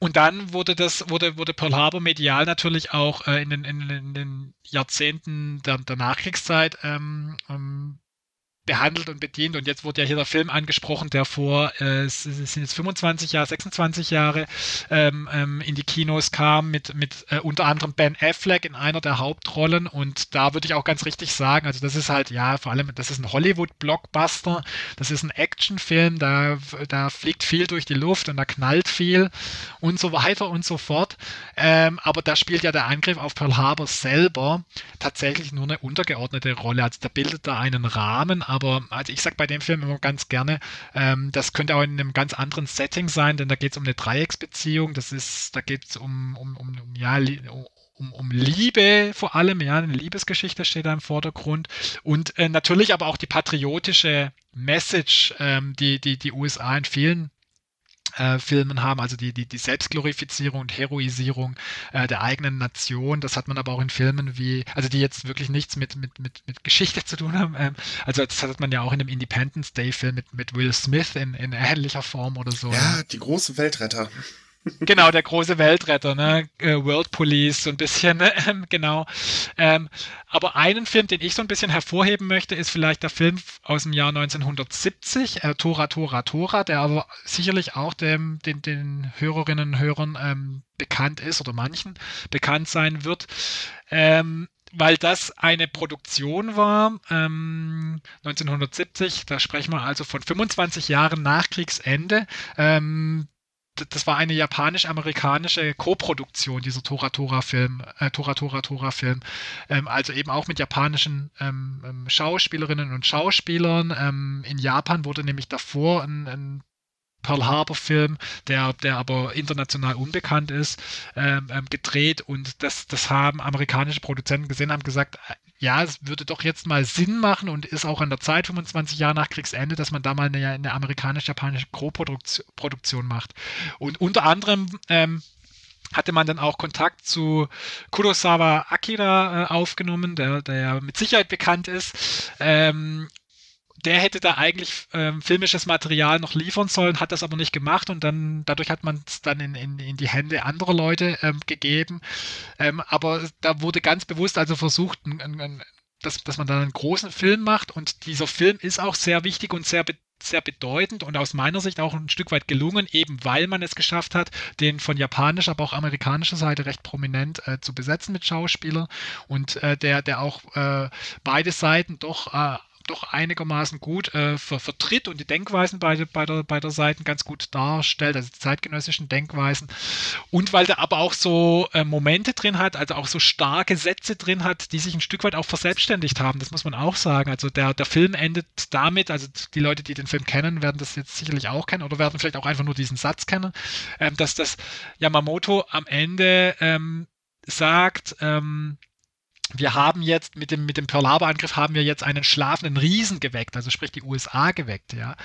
und dann wurde das, wurde, wurde Pearl Harbor medial natürlich auch äh, in, den, in, in, den Jahrzehnten der, der Nachkriegszeit ähm, ähm, behandelt und bedient. Und jetzt wurde ja hier der Film angesprochen, der vor, äh, es sind jetzt 25 Jahre, 26 Jahre ähm, ähm, in die Kinos kam, mit, mit äh, unter anderem Ben Affleck in einer der Hauptrollen. Und da würde ich auch ganz richtig sagen, also das ist halt, ja, vor allem, das ist ein Hollywood-Blockbuster, das ist ein Actionfilm, da, da fliegt viel durch die Luft und da knallt viel und so weiter und so fort. Ähm, aber da spielt ja der Angriff auf Pearl Harbor selber tatsächlich nur eine untergeordnete Rolle. Also da bildet da einen Rahmen, aber aber also ich sage bei dem Film immer ganz gerne, ähm, das könnte auch in einem ganz anderen Setting sein, denn da geht es um eine Dreiecksbeziehung, das ist, da geht es um, um, um, um, ja, um, um Liebe vor allem, ja, eine Liebesgeschichte steht da im Vordergrund. Und äh, natürlich aber auch die patriotische Message, ähm, die, die die USA in vielen äh, Filmen haben, also die, die, die Selbstglorifizierung und Heroisierung äh, der eigenen Nation. Das hat man aber auch in Filmen wie, also die jetzt wirklich nichts mit, mit, mit, mit Geschichte zu tun haben. Ähm, also das hat man ja auch in dem Independence Day-Film mit, mit Will Smith in, in ähnlicher Form oder so. Ja, ne? die großen Weltretter. Genau, der große Weltretter, ne? Äh, World Police, so ein bisschen, <laughs> ähm, genau. Ähm, aber einen Film, den ich so ein bisschen hervorheben möchte, ist vielleicht der Film aus dem Jahr 1970, äh, Tora, Tora, Tora, der aber sicherlich auch dem, den, den Hörerinnen und Hörern ähm, bekannt ist oder manchen bekannt sein wird. Ähm, weil das eine Produktion war, ähm, 1970, da sprechen wir also von 25 Jahren nach Kriegsende, ähm, das war eine japanisch-amerikanische Co-Produktion, dieser Tora Tora Film, äh, Tora Tora Tora Film. Ähm, also eben auch mit japanischen ähm, ähm, Schauspielerinnen und Schauspielern. Ähm, in Japan wurde nämlich davor ein, ein Pearl Harbor Film, der, der aber international unbekannt ist, ähm, ähm, gedreht und das, das haben amerikanische Produzenten gesehen, haben gesagt, ja, es würde doch jetzt mal Sinn machen und ist auch an der Zeit, 25 Jahre nach Kriegsende, dass man da mal eine, eine amerikanisch-japanische Co-Produktion macht. Und unter anderem ähm, hatte man dann auch Kontakt zu Kurosawa Akira äh, aufgenommen, der, der ja mit Sicherheit bekannt ist. Ähm, der hätte da eigentlich ähm, filmisches Material noch liefern sollen, hat das aber nicht gemacht und dann dadurch hat man es dann in, in, in die Hände anderer Leute ähm, gegeben. Ähm, aber da wurde ganz bewusst also versucht, ein, ein, dass, dass man da einen großen Film macht und dieser Film ist auch sehr wichtig und sehr sehr bedeutend und aus meiner Sicht auch ein Stück weit gelungen, eben weil man es geschafft hat, den von japanischer, aber auch amerikanischer Seite recht prominent äh, zu besetzen mit Schauspielern und äh, der, der auch äh, beide Seiten doch äh, doch einigermaßen gut äh, ver vertritt und die Denkweisen bei, bei, der, bei der Seite ganz gut darstellt, also die zeitgenössischen Denkweisen. Und weil der aber auch so äh, Momente drin hat, also auch so starke Sätze drin hat, die sich ein Stück weit auch verselbstständigt haben, das muss man auch sagen. Also der, der Film endet damit, also die Leute, die den Film kennen, werden das jetzt sicherlich auch kennen oder werden vielleicht auch einfach nur diesen Satz kennen, ähm, dass das Yamamoto am Ende ähm, sagt, ähm, wir haben jetzt mit dem, mit dem Pearl Harbor Angriff haben wir jetzt einen schlafenden Riesen geweckt, also sprich die USA geweckt, ja.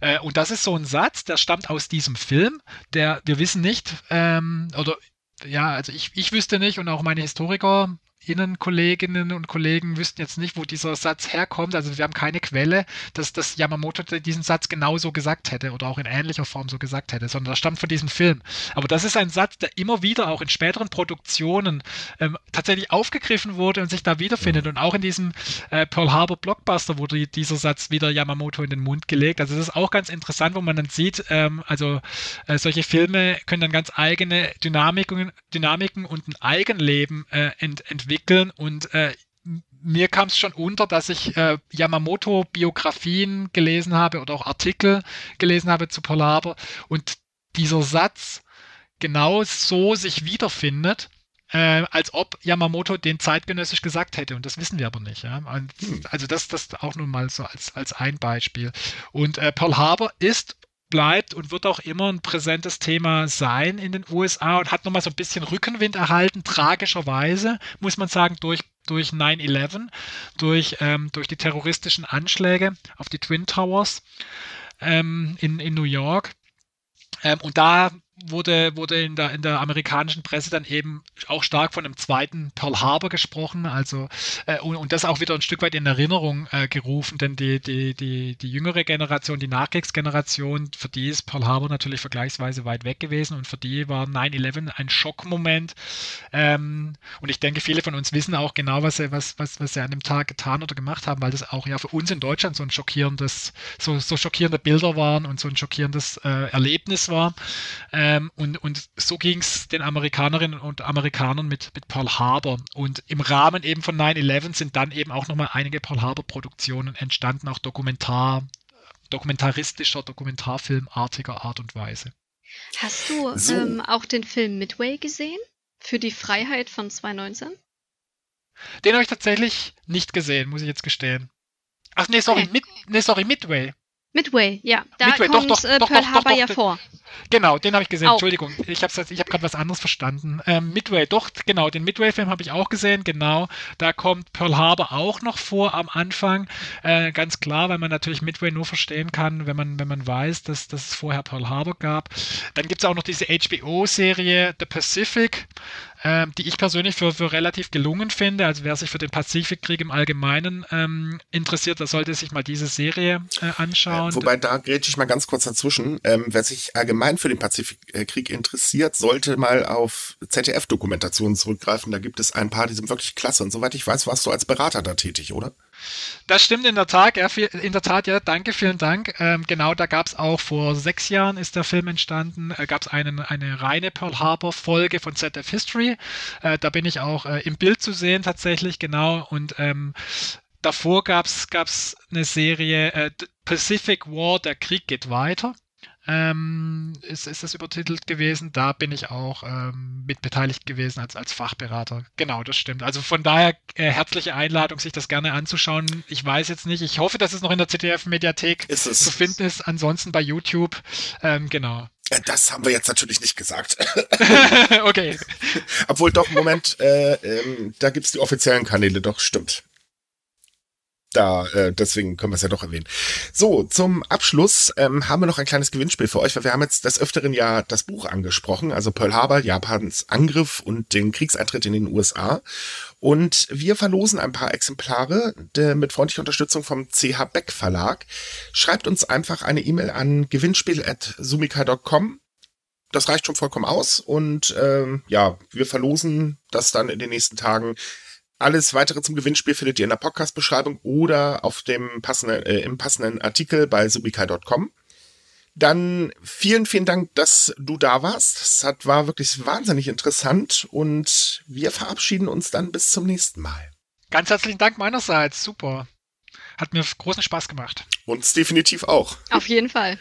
Äh, und das ist so ein Satz, der stammt aus diesem Film, der, wir wissen nicht, ähm, oder ja, also ich, ich wüsste nicht und auch meine Historiker Kolleginnen und Kollegen wüssten jetzt nicht, wo dieser Satz herkommt. Also wir haben keine Quelle, dass, dass Yamamoto diesen Satz genauso gesagt hätte oder auch in ähnlicher Form so gesagt hätte, sondern das stammt von diesem Film. Aber das ist ein Satz, der immer wieder auch in späteren Produktionen ähm, tatsächlich aufgegriffen wurde und sich da wiederfindet. Und auch in diesem äh, Pearl Harbor Blockbuster wurde dieser Satz wieder Yamamoto in den Mund gelegt. Also das ist auch ganz interessant, wo man dann sieht, ähm, also äh, solche Filme können dann ganz eigene Dynamiken, Dynamiken und ein Eigenleben äh, ent entwickeln entwickeln und äh, mir kam es schon unter, dass ich äh, Yamamoto-Biografien gelesen habe oder auch Artikel gelesen habe zu Polarbor und dieser Satz genau so sich wiederfindet, äh, als ob Yamamoto den zeitgenössisch gesagt hätte. Und das wissen wir aber nicht. Ja? Und, hm. also das, das auch nun mal so als, als ein Beispiel. Und äh, Pearl Harbor ist bleibt und wird auch immer ein präsentes Thema sein in den USA und hat nochmal so ein bisschen Rückenwind erhalten, tragischerweise, muss man sagen, durch, durch 9-11, durch, ähm, durch die terroristischen Anschläge auf die Twin Towers ähm, in, in New York. Ähm, und da wurde, wurde in, der, in der amerikanischen Presse dann eben auch stark von einem zweiten Pearl Harbor gesprochen, also äh, und, und, das auch wieder ein Stück weit in Erinnerung äh, gerufen, denn die, die, die, die jüngere Generation, die Nachkriegsgeneration, für die ist Pearl Harbor natürlich vergleichsweise weit weg gewesen und für die war 9-11 ein Schockmoment. Ähm, und ich denke, viele von uns wissen auch genau, was sie, was, was, was sie an dem Tag getan oder gemacht haben, weil das auch ja für uns in Deutschland so ein schockierendes, so, so schockierende Bilder waren und so ein schockierendes äh, Erlebnis war. Äh, ähm, und, und so ging es den Amerikanerinnen und Amerikanern mit, mit Pearl Harbor. Und im Rahmen eben von 9-11 sind dann eben auch nochmal einige Pearl Harbor-Produktionen entstanden, auch Dokumentar, dokumentaristischer, dokumentarfilmartiger Art und Weise. Hast du so. ähm, auch den Film Midway gesehen? Für die Freiheit von 2019? Den habe ich tatsächlich nicht gesehen, muss ich jetzt gestehen. Ach nee, sorry, okay. Mid, nee, sorry, Midway. Midway, ja. Da Midway, kommt doch, doch, äh, Pearl doch, Harbor ja vor. Genau, den habe ich gesehen. Auch. Entschuldigung, ich habe ich hab gerade was anderes verstanden. Ähm, Midway, doch, genau, den Midway-Film habe ich auch gesehen, genau. Da kommt Pearl Harbor auch noch vor am Anfang. Äh, ganz klar, weil man natürlich Midway nur verstehen kann, wenn man, wenn man weiß, dass, dass es vorher Pearl Harbor gab. Dann gibt es auch noch diese HBO-Serie The Pacific ähm, die ich persönlich für, für relativ gelungen finde. Also wer sich für den Pazifikkrieg im Allgemeinen ähm, interessiert, der sollte sich mal diese Serie äh, anschauen. Wobei, da grätsche ich mal ganz kurz dazwischen. Ähm, wer sich allgemein für den Pazifikkrieg interessiert, sollte mal auf ZDF-Dokumentationen zurückgreifen. Da gibt es ein paar, die sind wirklich klasse. Und soweit ich weiß, warst du als Berater da tätig, oder? Das stimmt in der Tat, ja, in der Tat, ja, danke, vielen Dank. Ähm, genau, da gab es auch vor sechs Jahren ist der Film entstanden, äh, gab es eine reine Pearl Harbor Folge von ZF History. Äh, da bin ich auch äh, im Bild zu sehen tatsächlich, genau. Und ähm, davor gab es eine Serie äh, Pacific War, der Krieg geht weiter ähm, ist, ist das übertitelt gewesen. Da bin ich auch ähm, mit beteiligt gewesen als, als Fachberater. Genau, das stimmt. Also von daher äh, herzliche Einladung, sich das gerne anzuschauen. Ich weiß jetzt nicht. Ich hoffe, dass es noch in der ZDF-Mediathek zu finden ist. Ansonsten bei YouTube. Ähm, genau. Äh, das haben wir jetzt natürlich nicht gesagt. <laughs> okay. Obwohl doch, Moment, äh, ähm, da gibt's die offiziellen Kanäle, doch, stimmt da, äh, deswegen können wir es ja doch erwähnen. So, zum Abschluss ähm, haben wir noch ein kleines Gewinnspiel für euch, weil wir haben jetzt des Öfteren ja das Buch angesprochen, also Pearl Harbor, Japans Angriff und den Kriegseintritt in den USA. Und wir verlosen ein paar Exemplare der, mit freundlicher Unterstützung vom CH Beck Verlag. Schreibt uns einfach eine E-Mail an gewinnspiel.sumika.com das reicht schon vollkommen aus und ähm, ja, wir verlosen das dann in den nächsten Tagen Alles weitere zum Gewinnspiel findet ihr in der Podcast-Beschreibung oder auf dem passenden, äh, im passenden Artikel bei subikai.com. Dann vielen, vielen Dank, dass du da warst. Es hat, war wirklich wahnsinnig interessant und wir verabschieden uns dann bis zum nächsten Mal. Ganz herzlichen Dank meinerseits. Super. Hat mir großen Spaß gemacht. Uns definitiv auch. Auf jeden Fall.